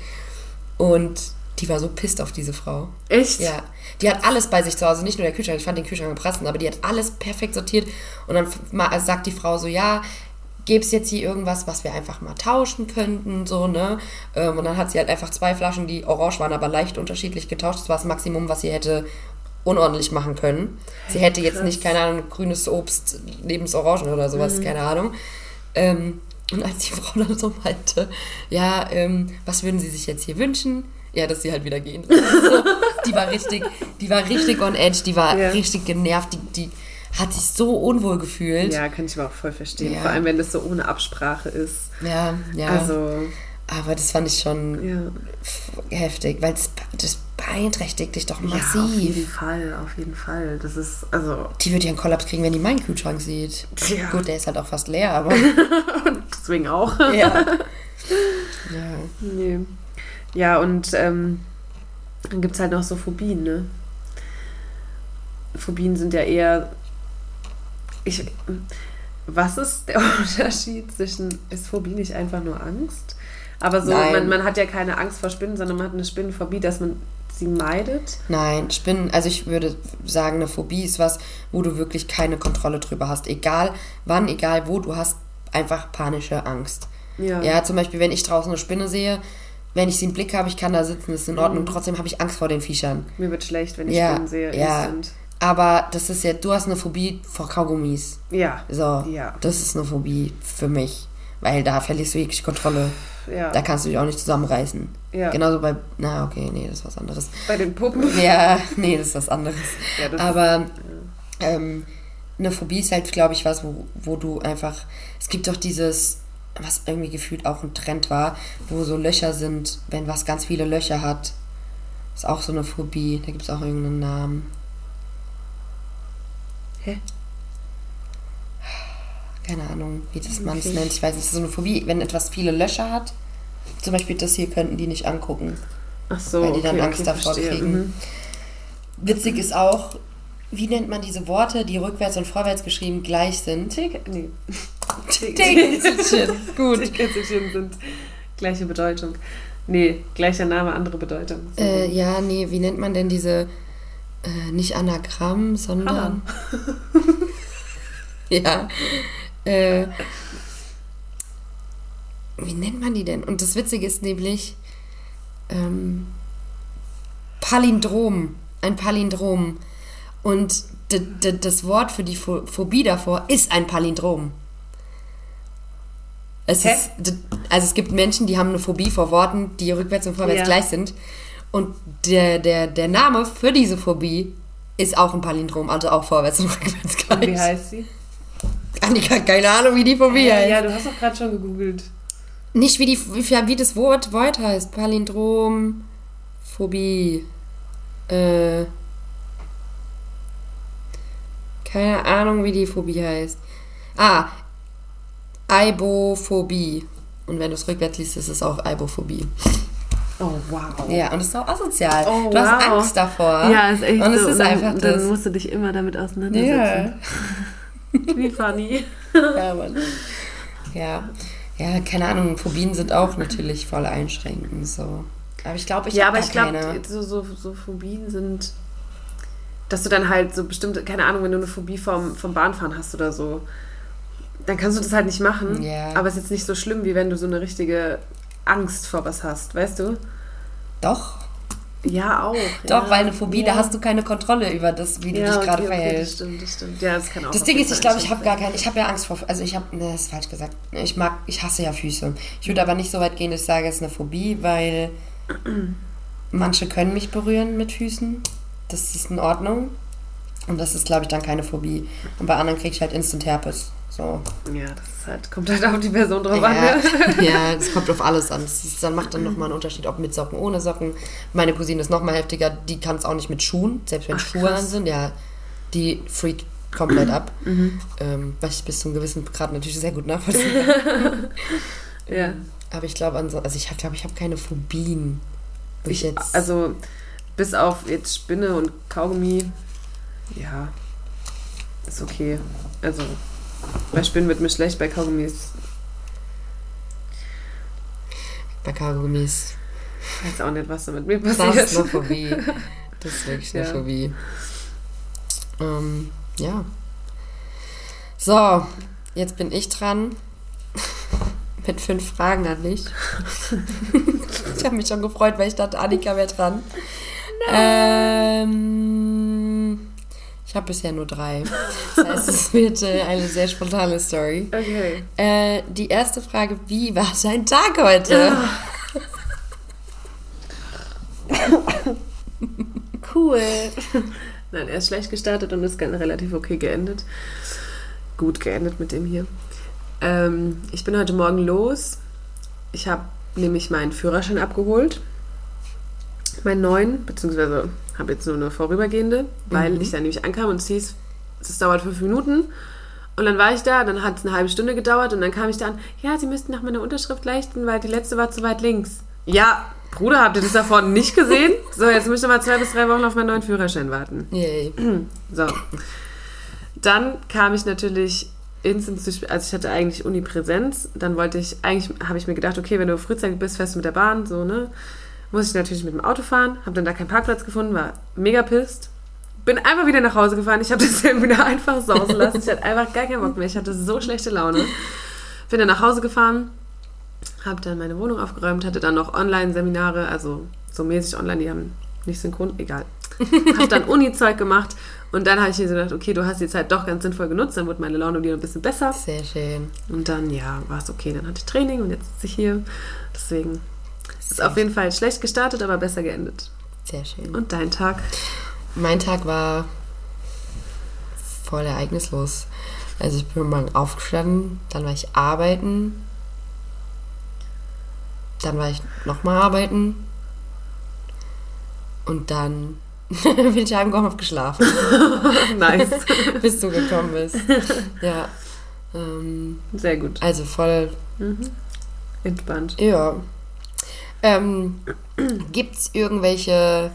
Speaker 2: Und die war so pisst auf diese Frau.
Speaker 3: Echt?
Speaker 2: Ja, die hat alles bei sich zu Hause, nicht nur der Kühlschrank, ich fand den Kühlschrank prassen, aber die hat alles perfekt sortiert und dann ma- sagt die Frau so, ja, gäbe es jetzt hier irgendwas, was wir einfach mal tauschen könnten, so, ne? Ähm, Und dann hat sie halt einfach zwei Flaschen, die orange waren, aber leicht unterschiedlich getauscht. Das war das Maximum, was sie hätte unordentlich machen können. Sie hätte jetzt
Speaker 3: krass.
Speaker 2: nicht, keine Ahnung, grünes Obst neben das Orangen oder sowas, keine Ahnung. Ähm, und als die Frau dann so meinte, ja, ähm, was würden Sie sich jetzt hier wünschen? Ja, dass sie halt wieder gehen. Also, die war richtig, die war richtig on edge, die war
Speaker 3: Ja.
Speaker 2: richtig genervt, die, die hat sich so unwohl gefühlt.
Speaker 3: Ja, kann ich aber auch voll verstehen.
Speaker 2: Ja.
Speaker 3: Vor allem, wenn das so ohne Absprache ist.
Speaker 2: ja. ja.
Speaker 3: Also,
Speaker 2: Aber das fand ich schon
Speaker 3: ja.
Speaker 2: heftig, weil das, das beeinträchtigt dich doch
Speaker 3: Ja, auf jeden
Speaker 2: massiv.
Speaker 3: Fall, auf jeden Fall. Das ist, also,
Speaker 2: die wird ja einen Kollaps kriegen, wenn die meinen Kühlschrank sieht.
Speaker 3: Ja.
Speaker 2: Gut, der ist halt auch fast leer, aber
Speaker 3: deswegen auch.
Speaker 2: ja. ja.
Speaker 3: Nee. Ja, und ähm, dann gibt es halt noch so Phobien, ne? Phobien sind ja eher. Ich, was ist der Unterschied zwischen. Ist Phobie nicht einfach nur Angst? Aber so, man, man hat ja keine Angst vor Spinnen, sondern man hat eine Spinnenphobie, dass man sie meidet.
Speaker 2: Nein, Spinnen, also ich würde sagen, eine Phobie ist was, wo du wirklich keine Kontrolle drüber hast. Egal wann, egal wo, du hast einfach panische Angst.
Speaker 3: Ja.
Speaker 2: Ja, zum Beispiel, wenn ich draußen eine Spinne sehe, wenn ich sie im Blick habe, ich kann da sitzen, ist in Ordnung. Trotzdem habe ich Angst vor den Viechern.
Speaker 3: Mir wird schlecht, wenn ich
Speaker 2: Ja,
Speaker 3: Spinnen sehe.
Speaker 2: ja.
Speaker 3: instant.
Speaker 2: Aber das ist ja, du hast eine Phobie vor Kaugummis.
Speaker 3: Ja.
Speaker 2: So,
Speaker 3: Ja.
Speaker 2: das ist eine Phobie für mich. Weil da verlierst du jegliche Kontrolle.
Speaker 3: Ja.
Speaker 2: Da kannst du dich auch nicht zusammenreißen.
Speaker 3: Ja.
Speaker 2: Genauso bei, na okay, nee, das ist was anderes.
Speaker 3: Bei den Puppen.
Speaker 2: Ja, nee, das ist was anderes.
Speaker 3: Ja, das
Speaker 2: Aber ähm, eine Phobie ist halt, glaube ich, was, wo, wo du einfach. Es gibt doch dieses, was irgendwie gefühlt auch ein Trend war, wo so Löcher sind, wenn was ganz viele Löcher hat. Ist auch so eine Phobie. Da gibt es auch irgendeinen Namen.
Speaker 3: Hä?
Speaker 2: Keine Ahnung, wie das man es nennt. Ich weiß nicht, das ist so eine Phobie, wenn etwas viele Löcher hat. Zum Beispiel das hier könnten die nicht angucken.
Speaker 3: Ach so,
Speaker 2: Weil die dann
Speaker 3: okay,
Speaker 2: Angst
Speaker 3: okay,
Speaker 2: davor
Speaker 3: verstehe.
Speaker 2: kriegen.
Speaker 3: Mhm.
Speaker 2: Witzig ist auch, wie nennt man diese Worte, die rückwärts und vorwärts geschrieben gleich sind?
Speaker 3: Tick, nee.
Speaker 2: Tickelchen. Gut.
Speaker 3: Sind gleiche Bedeutung. Nee, gleicher Name, andere Bedeutung.
Speaker 2: Äh, ja, nee, wie nennt man denn diese, äh, nicht Anagramm, sondern... ja. Äh, wie nennt man die denn? Und das Witzige ist nämlich ähm, Palindrom. Ein Palindrom. Und das Wort für die Pho- Phobie davor ist ein Palindrom. Es
Speaker 3: Hä?
Speaker 2: ist, also es gibt Menschen, die haben eine Phobie vor Worten, die rückwärts und vorwärts
Speaker 3: Ja.
Speaker 2: gleich sind. Und der, der, der Name für diese Phobie ist auch ein Palindrom, also auch vorwärts und rückwärts gleich.
Speaker 3: Wie heißt sie?
Speaker 2: Annika, keine Ahnung, wie die Phobie
Speaker 3: Ja,
Speaker 2: heißt.
Speaker 3: ja, du hast doch gerade schon gegoogelt.
Speaker 2: Nicht wie, die, wie, wie das Wort, Wort heißt. Palindrom, Phobie. Äh, keine Ahnung, wie die Phobie heißt. Ah, Aibophobie. Und wenn du es rückwärts liest, ist es auch Aibophobie.
Speaker 3: Oh, wow.
Speaker 2: Ja, und es ist auch asozial.
Speaker 3: Oh,
Speaker 2: du hast
Speaker 3: wow.
Speaker 2: Angst davor.
Speaker 3: Ja, ist echt
Speaker 2: Und es
Speaker 3: so.
Speaker 2: ist
Speaker 3: dann,
Speaker 2: einfach
Speaker 3: dann
Speaker 2: das.
Speaker 3: musst du dich immer damit auseinandersetzen. Wie funny.
Speaker 2: ja, Mann. Ja. Ja, keine Ahnung, Phobien sind auch natürlich voll einschränkend. So. Aber ich glaube, ich
Speaker 3: ja,
Speaker 2: hab
Speaker 3: aber ich glaube, so, so, so Phobien sind, dass du dann halt so bestimmte, keine Ahnung, wenn du eine Phobie vom, vom Bahnfahren hast oder so, dann kannst du das halt nicht machen.
Speaker 2: Ja.
Speaker 3: Aber es ist jetzt nicht so schlimm, wie wenn du so eine richtige Angst vor was hast, weißt du?
Speaker 2: Doch.
Speaker 3: Ja, auch.
Speaker 2: Doch,
Speaker 3: ja.
Speaker 2: weil eine Phobie,
Speaker 3: ja.
Speaker 2: da hast du keine Kontrolle über das, wie du
Speaker 3: ja,
Speaker 2: dich gerade
Speaker 3: okay, okay, das
Speaker 2: verhältst.
Speaker 3: stimmt, das stimmt. Ja, das kann auch
Speaker 2: Das Ding ist, ich glaube, ich habe gar keine, ich habe ja Angst vor, also ich habe, ne, das ist falsch gesagt. Ich mag, ich hasse ja Füße. Ich würde aber nicht so weit gehen, dass ich sage, es ist eine Phobie, weil manche können mich berühren mit Füßen. Das ist in Ordnung. Und das ist, glaube ich, dann keine Phobie. Und bei anderen kriege ich halt Instant Herpes. So.
Speaker 3: Ja, das halt, kommt halt auf die Person drauf
Speaker 2: Ja,
Speaker 3: an. Ne?
Speaker 2: ja, das kommt auf alles an. Das ist, dann macht dann nochmal einen Unterschied, ob mit Socken, ohne Socken. Meine Cousine ist nochmal heftiger, die kann es auch nicht mit Schuhen, selbst wenn
Speaker 3: Ach,
Speaker 2: Schuhe
Speaker 3: krass.
Speaker 2: an sind. Ja, die freakt komplett ab. Ähm, was ich bis zu einem gewissen Grad natürlich sehr gut nachvollziehen kann.
Speaker 3: Ja.
Speaker 2: Aber ich glaube, also ich glaube, ich habe keine Phobien. Ich
Speaker 3: Ich,
Speaker 2: jetzt,
Speaker 3: also, bis auf jetzt Spinne und Kaugummi, ja, ist okay. Also, bei Spinnen wird mir schlecht, bei Kaugummis
Speaker 2: bei Kaugummis.
Speaker 3: weiß auch nicht, was da mit mir
Speaker 2: Das
Speaker 3: passiert.
Speaker 2: ist eine Phobie. Das ist wirklich eine
Speaker 3: Ja.
Speaker 2: Phobie. Ähm, ja. So, jetzt bin ich dran. Mit fünf Fragen an dich. ich habe mich schon gefreut, weil ich dachte, Annika wäre dran. Ähm, ich habe bisher nur drei. Das heißt, es wird äh, eine sehr spontane Story.
Speaker 3: Okay.
Speaker 2: Äh, die erste Frage, wie war dein Tag heute?
Speaker 3: Cool. Nein, er ist schlecht gestartet und ist relativ okay geendet. Gut geendet mit dem hier. Ähm, ich bin heute Morgen los. Ich habe nämlich meinen Führerschein abgeholt. Meinen neuen, beziehungsweise habe jetzt nur eine vorübergehende, weil
Speaker 2: Mhm.
Speaker 3: ich da nämlich ankam und es hieß, es dauert fünf Minuten. Und dann war ich da, dann hat es eine halbe Stunde gedauert und dann kam ich da an, ja, Sie müssten nach meiner Unterschrift leichten, weil die letzte war zu weit links. Ja, Bruder, habt ihr das da vorne nicht gesehen? So, jetzt müsst ihr mal zwei bis drei Wochen auf meinen neuen Führerschein warten.
Speaker 2: Yay.
Speaker 3: So. Dann kam ich natürlich instant zu spät, also ich hatte eigentlich Uni-Präsenz, dann wollte ich, eigentlich habe ich mir gedacht, okay, wenn du frühzeitig bist, fährst du mit der Bahn, so, ne? Muss ich natürlich mit dem Auto fahren, habe dann da keinen Parkplatz gefunden, war mega pisst. Bin einfach wieder nach Hause gefahren, ich habe das dann wieder einfach sausen lassen, ich hatte einfach gar keinen Bock mehr, ich hatte so schlechte Laune. Bin dann nach Hause gefahren, habe dann meine Wohnung aufgeräumt, hatte dann noch Online-Seminare, also so mäßig online, die haben nicht synchron, egal. habe dann Uni-Zeug gemacht und dann habe ich mir so gedacht, okay, du hast die Zeit doch ganz sinnvoll genutzt, dann wurde meine Laune wieder ein bisschen besser.
Speaker 2: Sehr schön.
Speaker 3: Und dann, ja, war es okay. Dann hatte ich Training und jetzt sitze ich hier. Deswegen ist auf jeden Fall schlecht gestartet, aber besser geendet.
Speaker 2: Sehr schön.
Speaker 3: Und dein Tag?
Speaker 2: Mein Tag war voll ereignislos. Also ich bin morgen aufgestanden, dann war ich arbeiten, dann war ich nochmal arbeiten und dann bin ich heimgekommen und geschlafen,
Speaker 3: nice.
Speaker 2: bis du gekommen bist. Ja. Ähm,
Speaker 3: Sehr gut.
Speaker 2: also voll,
Speaker 3: Mhm. Entspannt.
Speaker 2: ja. Ähm, Gibt es irgendwelche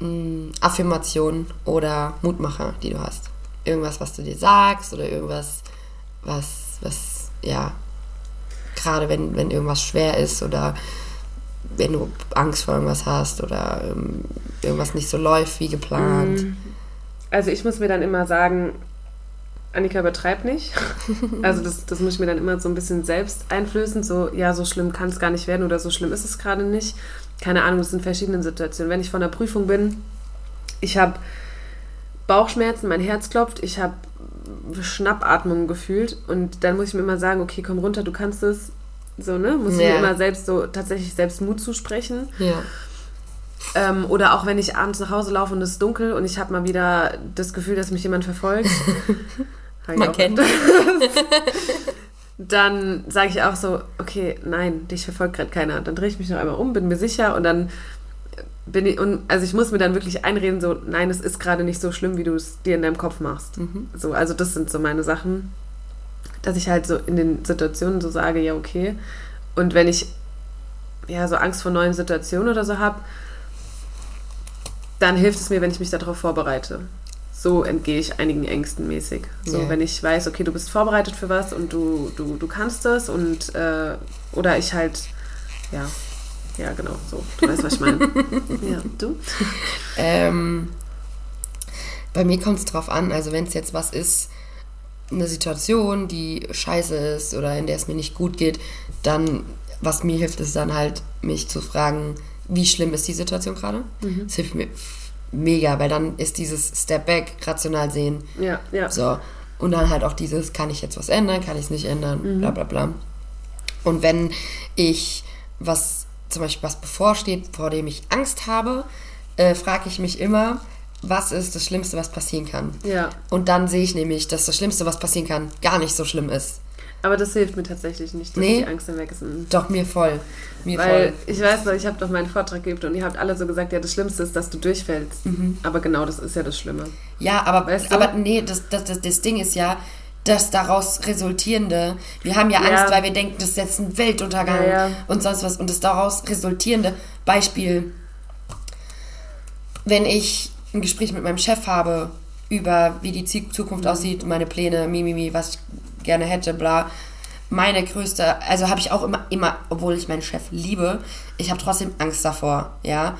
Speaker 2: mh, Affirmationen oder Mutmacher, die du hast? Irgendwas, was du dir sagst oder irgendwas, was, was, ja, gerade wenn, wenn irgendwas schwer ist oder wenn du Angst vor irgendwas hast oder ähm, irgendwas nicht so läuft wie geplant.
Speaker 3: Also ich muss mir dann immer sagen, Annika übertreibt nicht. Also das, das muss ich mir dann immer so ein bisschen selbst einflößen. So, ja, so schlimm kann es gar nicht werden oder so schlimm ist es gerade nicht. Keine Ahnung, das sind verschiedene Situationen. Wenn ich von der Prüfung bin, ich habe Bauchschmerzen, mein Herz klopft, ich habe Schnappatmung gefühlt und dann muss ich mir immer sagen, okay, komm runter, du kannst es. So, ne? Muss ich
Speaker 2: Ja.
Speaker 3: mir immer selbst so tatsächlich selbst Mut zusprechen.
Speaker 2: Ja.
Speaker 3: Ähm, oder auch wenn ich abends nach Hause laufe und es ist dunkel und ich habe mal wieder das Gefühl, dass mich jemand verfolgt.
Speaker 2: Man kennt.
Speaker 3: Dann sage ich auch so, okay, nein, dich verfolgt gerade keiner. Dann drehe ich mich noch einmal um, bin mir sicher und dann bin ich, und also ich muss mir dann wirklich einreden, so, nein, es ist gerade nicht so schlimm, wie du es dir in deinem Kopf machst.
Speaker 2: Mhm.
Speaker 3: So, also das sind so meine Sachen, dass ich halt so in den Situationen so sage, ja, okay. Und wenn ich ja so Angst vor neuen Situationen oder so habe, dann hilft es mir, wenn ich mich darauf vorbereite. So entgehe ich einigen Ängsten mäßig. So,
Speaker 2: Ja.
Speaker 3: wenn ich weiß, okay, du bist vorbereitet für was und du, du, du kannst das und äh, oder ich halt, ja, ja, genau, so. Du weißt, was ich meine. ja, du?
Speaker 2: Ähm, bei mir kommt es drauf an, also wenn es jetzt was ist, eine Situation, die scheiße ist oder in der es mir nicht gut geht, dann, was mir hilft, ist dann halt, mich zu fragen, wie schlimm ist die Situation gerade? Das hilft mir mega, weil dann ist dieses Step Back, rational sehen,
Speaker 3: Ja, ja.
Speaker 2: so. Und dann halt auch dieses, kann ich jetzt was ändern, kann ich es nicht ändern, bla bla bla. Und wenn ich was, zum Beispiel was bevorsteht, vor dem ich Angst habe, äh, frage ich mich immer, was ist das Schlimmste, was passieren kann?
Speaker 3: Ja.
Speaker 2: Und dann sehe ich nämlich, dass das Schlimmste, was passieren kann, gar nicht so schlimm ist.
Speaker 3: Aber das hilft mir tatsächlich nicht, dass
Speaker 2: Nee.
Speaker 3: die Angst dann weg ist. Mhm.
Speaker 2: Doch, mir voll. Mir
Speaker 3: Weil
Speaker 2: voll.
Speaker 3: ich weiß noch, ich habe doch meinen Vortrag geübt und ihr habt alle so gesagt, ja, das Schlimmste ist, dass du durchfällst. Aber genau das ist ja das Schlimme.
Speaker 2: Ja, aber,
Speaker 3: Weißt du?
Speaker 2: aber nee, das, das, das, das Ding ist ja, das daraus resultierende, wir haben ja,
Speaker 3: Ja.
Speaker 2: Angst, weil wir denken, das ist jetzt ein Weltuntergang
Speaker 3: Ja, ja.
Speaker 2: und sonst was. Und das daraus resultierende Beispiel, wenn ich ein Gespräch mit meinem Chef habe über wie die Zukunft
Speaker 3: Mhm.
Speaker 2: aussieht, meine Pläne, mimimi, was ich gerne hätte, bla. Meine größte, also habe ich auch immer, immer, obwohl ich meinen Chef liebe, ich habe trotzdem Angst davor, ja.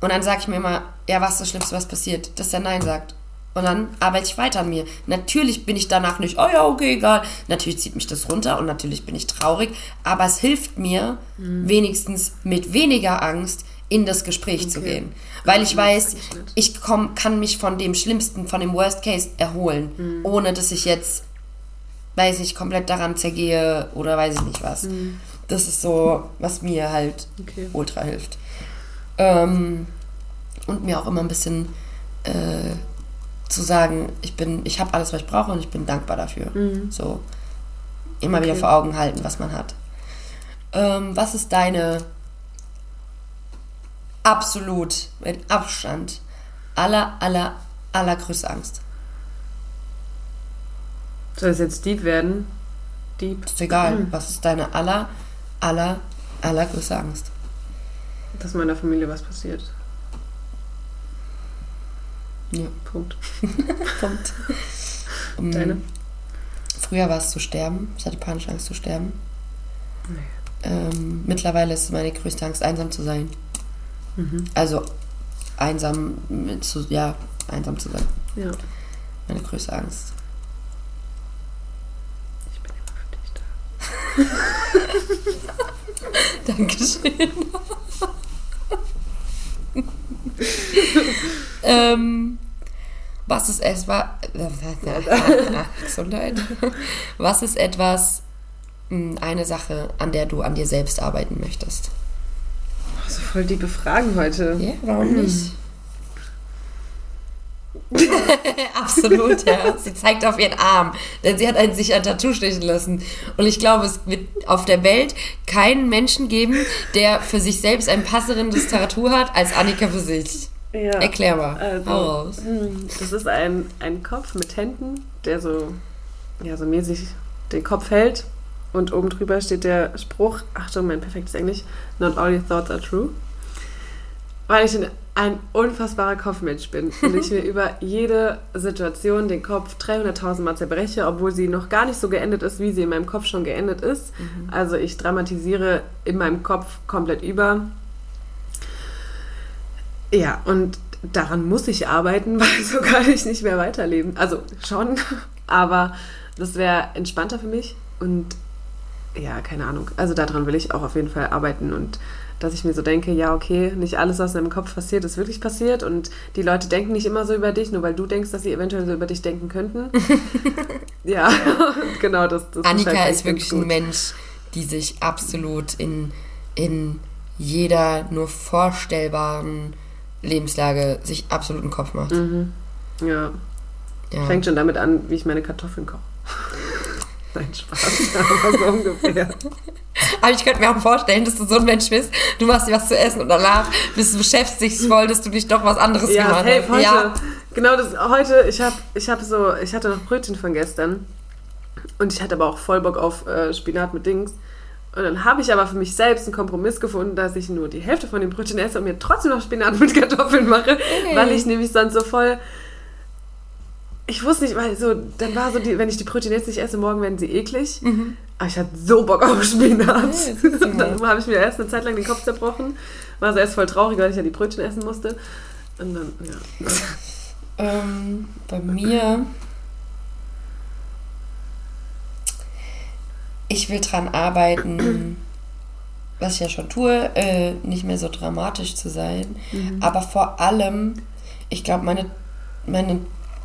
Speaker 2: Und dann sage ich mir immer, ja, was ist das Schlimmste, was passiert? Dass er Nein sagt. Und dann arbeite ich weiter an mir. Natürlich bin ich danach nicht, oh ja, okay, egal. Natürlich zieht mich das runter und natürlich bin ich traurig. Aber es hilft mir, wenigstens mit weniger Angst in das Gespräch zu
Speaker 3: Okay.
Speaker 2: gehen. Weil ich weiß,
Speaker 3: ich
Speaker 2: komm, kann mich von dem Schlimmsten, von dem Worst Case erholen,
Speaker 3: Mhm.
Speaker 2: ohne dass ich jetzt, weiß ich, komplett daran zergehe oder weiß ich nicht was. Das ist so, was mir halt
Speaker 3: Mhm. Okay.
Speaker 2: ultra hilft. Ähm, und mir auch immer ein bisschen äh, zu sagen, ich bin, ich habe alles, was ich brauche und ich bin dankbar dafür. So immer wieder
Speaker 3: Mhm. Okay.
Speaker 2: vor Augen halten, was man hat. Ähm, was ist deine absolut mit Abstand aller, aller, allergrößte Angst?
Speaker 3: Soll es jetzt Dieb werden? Dieb,
Speaker 2: Ist egal.
Speaker 3: Mhm.
Speaker 2: Was ist deine aller, aller, allergrößte Angst?
Speaker 3: dass meiner Familie was passiert.
Speaker 2: Ja.
Speaker 3: Punkt.
Speaker 2: Punkt. Um,
Speaker 3: Deine?
Speaker 2: Früher war es zu sterben. Ich hatte panische Angst zu sterben.
Speaker 3: Nee.
Speaker 2: Ähm, mittlerweile ist meine größte Angst, einsam zu sein.
Speaker 3: Mhm.
Speaker 2: Also einsam zu, ja, einsam zu sein.
Speaker 3: Ja.
Speaker 2: Meine größte Angst.
Speaker 3: Ich bin immer für dich da.
Speaker 2: Dankeschön. ähm, was ist es war Gesundheit. Was ist etwas mh, eine Sache, an der du an dir selbst arbeiten möchtest?
Speaker 3: Oh, so voll liebe Fragen heute.
Speaker 2: Ja, warum nicht? Absolut, ja. Sie zeigt auf ihren Arm, denn sie hat einen, sich ein Tattoo stechen lassen. Und ich glaube, es wird auf der Welt keinen Menschen geben, der für sich selbst ein passendes Tattoo hat, als Annika für sich.
Speaker 3: Ja.
Speaker 2: Erklär mal.
Speaker 3: Also,
Speaker 2: Hau raus.
Speaker 3: hm, das ist ein, ein Kopf mit Händen, der so, ja, so mäßig den Kopf hält. Und oben drüber steht der Spruch, Achtung, mein perfektes Englisch, not all your thoughts are true. Weil ich ein, ein unfassbarer Kopfmensch bin und ich mir über jede Situation den Kopf 300.000 Mal zerbreche, obwohl sie noch gar nicht so geendet ist, wie sie in meinem Kopf schon geendet ist. Also ich dramatisiere in meinem Kopf komplett über. Ja, und daran muss ich arbeiten, weil so kann ich nicht mehr weiterleben. Also schon, aber das wäre entspannter für mich und ja, keine Ahnung. Also daran will ich auch auf jeden Fall arbeiten und dass ich mir so denke, ja, okay, nicht alles, was in deinem Kopf passiert, ist wirklich passiert und die Leute denken nicht immer so über dich, nur weil du denkst, dass sie eventuell so über dich denken könnten. ja, genau, das, das
Speaker 2: Annika
Speaker 3: halt
Speaker 2: ist wirklich ein Mensch, die sich absolut in, in jeder nur vorstellbaren Lebenslage sich absolut einen Kopf macht.
Speaker 3: Mhm. Ja,
Speaker 2: Ja.
Speaker 3: fängt schon damit an, wie ich meine Kartoffeln koche. Nein, Spaß, aber so ungefähr.
Speaker 2: Aber ich könnte mir auch vorstellen, dass du so ein Mensch bist, du machst dir was zu essen und danach bist du beschäftigt voll, dass du dich doch was anderes
Speaker 3: Ja,
Speaker 2: gemacht
Speaker 3: hey,
Speaker 2: hast.
Speaker 3: heute,
Speaker 2: Ja.
Speaker 3: genau das, heute, ich habe ich hab so, ich hatte noch Brötchen von gestern und ich hatte aber auch voll Bock auf äh, Spinat mit Dings. Und dann habe ich aber für mich selbst einen Kompromiss gefunden, dass ich nur die Hälfte von den Brötchen esse und mir trotzdem noch Spinat mit Kartoffeln mache, weil ich nämlich sonst so voll ich wusste nicht, weil so, dann war so, die, wenn ich die Brötchen jetzt nicht esse, morgen werden sie eklig. Aber ich hatte so Bock auf Spinat.
Speaker 2: mal.
Speaker 3: dann habe ich mir erst eine Zeit lang den Kopf zerbrochen. War so erst voll traurig, weil ich ja die Brötchen essen musste. Und dann, ja.
Speaker 2: Ähm, bei mir. Ich will dran arbeiten, was ich ja schon tue, äh, nicht mehr so dramatisch zu sein. Aber vor allem, ich glaube, meine, meine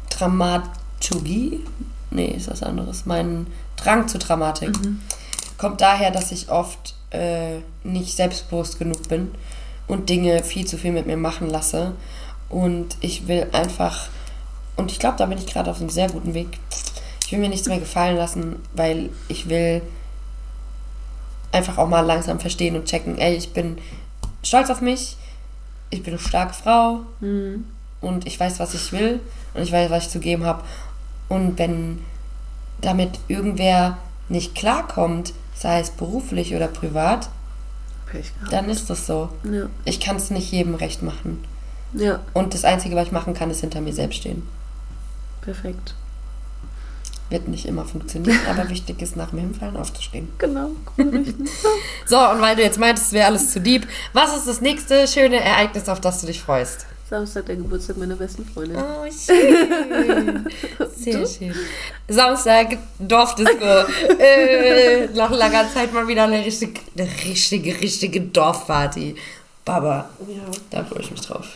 Speaker 2: Dramaturgie, nee, ist was anderes, mein Drang zur Dramatik kommt daher, dass ich oft äh, nicht selbstbewusst genug bin und Dinge viel zu viel mit mir machen lasse. Und ich will einfach, und ich glaube, da bin ich gerade auf einem sehr guten Weg. Ich will mir nichts mehr gefallen lassen, weil ich will einfach auch mal langsam verstehen und checken, ey, ich bin stolz auf mich, ich bin eine starke Frau und ich weiß, was ich will und ich weiß, was ich zu geben habe. Und wenn damit irgendwer nicht klarkommt, sei es beruflich oder privat, dann ist das so.
Speaker 3: Ja.
Speaker 2: Ich kann es nicht jedem recht machen.
Speaker 3: ja,
Speaker 2: Und das Einzige, was ich machen kann, ist hinter mir selbst stehen.
Speaker 3: perfekt.
Speaker 2: Wird nicht immer funktionieren, aber wichtig ist, nach dem Hinfallen aufzustehen.
Speaker 3: Genau.
Speaker 2: So, und weil du jetzt meintest, es wäre alles zu deep, was ist das nächste schöne Ereignis, auf das du dich freust?
Speaker 3: Samstag der Geburtstag meiner besten Freundin.
Speaker 2: Oh, schön. Sehr schön. Samstag, Dorfdisco. äh, nach langer Zeit mal wieder eine richtige, eine richtige, richtige Dorfparty. Baba,
Speaker 3: Ja.
Speaker 2: da freue ich mich drauf.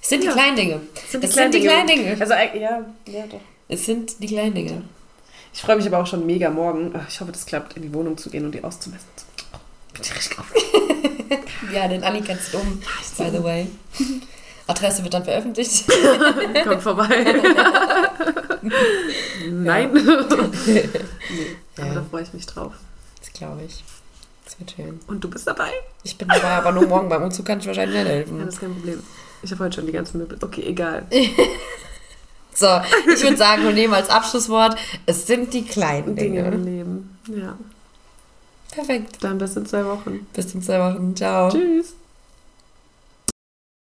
Speaker 2: Es sind die
Speaker 3: Ja.
Speaker 2: kleinen Dinge.
Speaker 3: Sind
Speaker 2: es sind die kleinen Dinge.
Speaker 3: Also, äh, ja, ja, doch.
Speaker 2: Es sind die kleinen Dinge.
Speaker 3: Ich freue mich aber auch schon mega morgen. Ich hoffe, das klappt, in die Wohnung zu gehen und die auszumessen. Bin ich richtig aufgeregt.
Speaker 2: Ja, den Anni kennst du um, by the way. Adresse wird dann veröffentlicht.
Speaker 3: Kommt vorbei. Nein. nee, aber
Speaker 2: Ja.
Speaker 3: da freue ich mich drauf.
Speaker 2: Das glaube ich. Das wird schön.
Speaker 3: Und du bist dabei?
Speaker 2: Ich bin dabei, aber nur morgen beim Umzug kann ich wahrscheinlich nicht
Speaker 3: Ja,
Speaker 2: helfen.
Speaker 3: das ist kein Problem. Ich habe heute schon die ganzen Möbel. Okay, egal.
Speaker 2: So, ich würde sagen, wir nehmen als Abschlusswort, es sind die kleinen
Speaker 3: Dinge im
Speaker 2: Dinge.
Speaker 3: Leben. Ja.
Speaker 2: Perfekt.
Speaker 3: Dann bis in zwei Wochen.
Speaker 2: Bis in zwei Wochen. Ciao.
Speaker 3: Tschüss.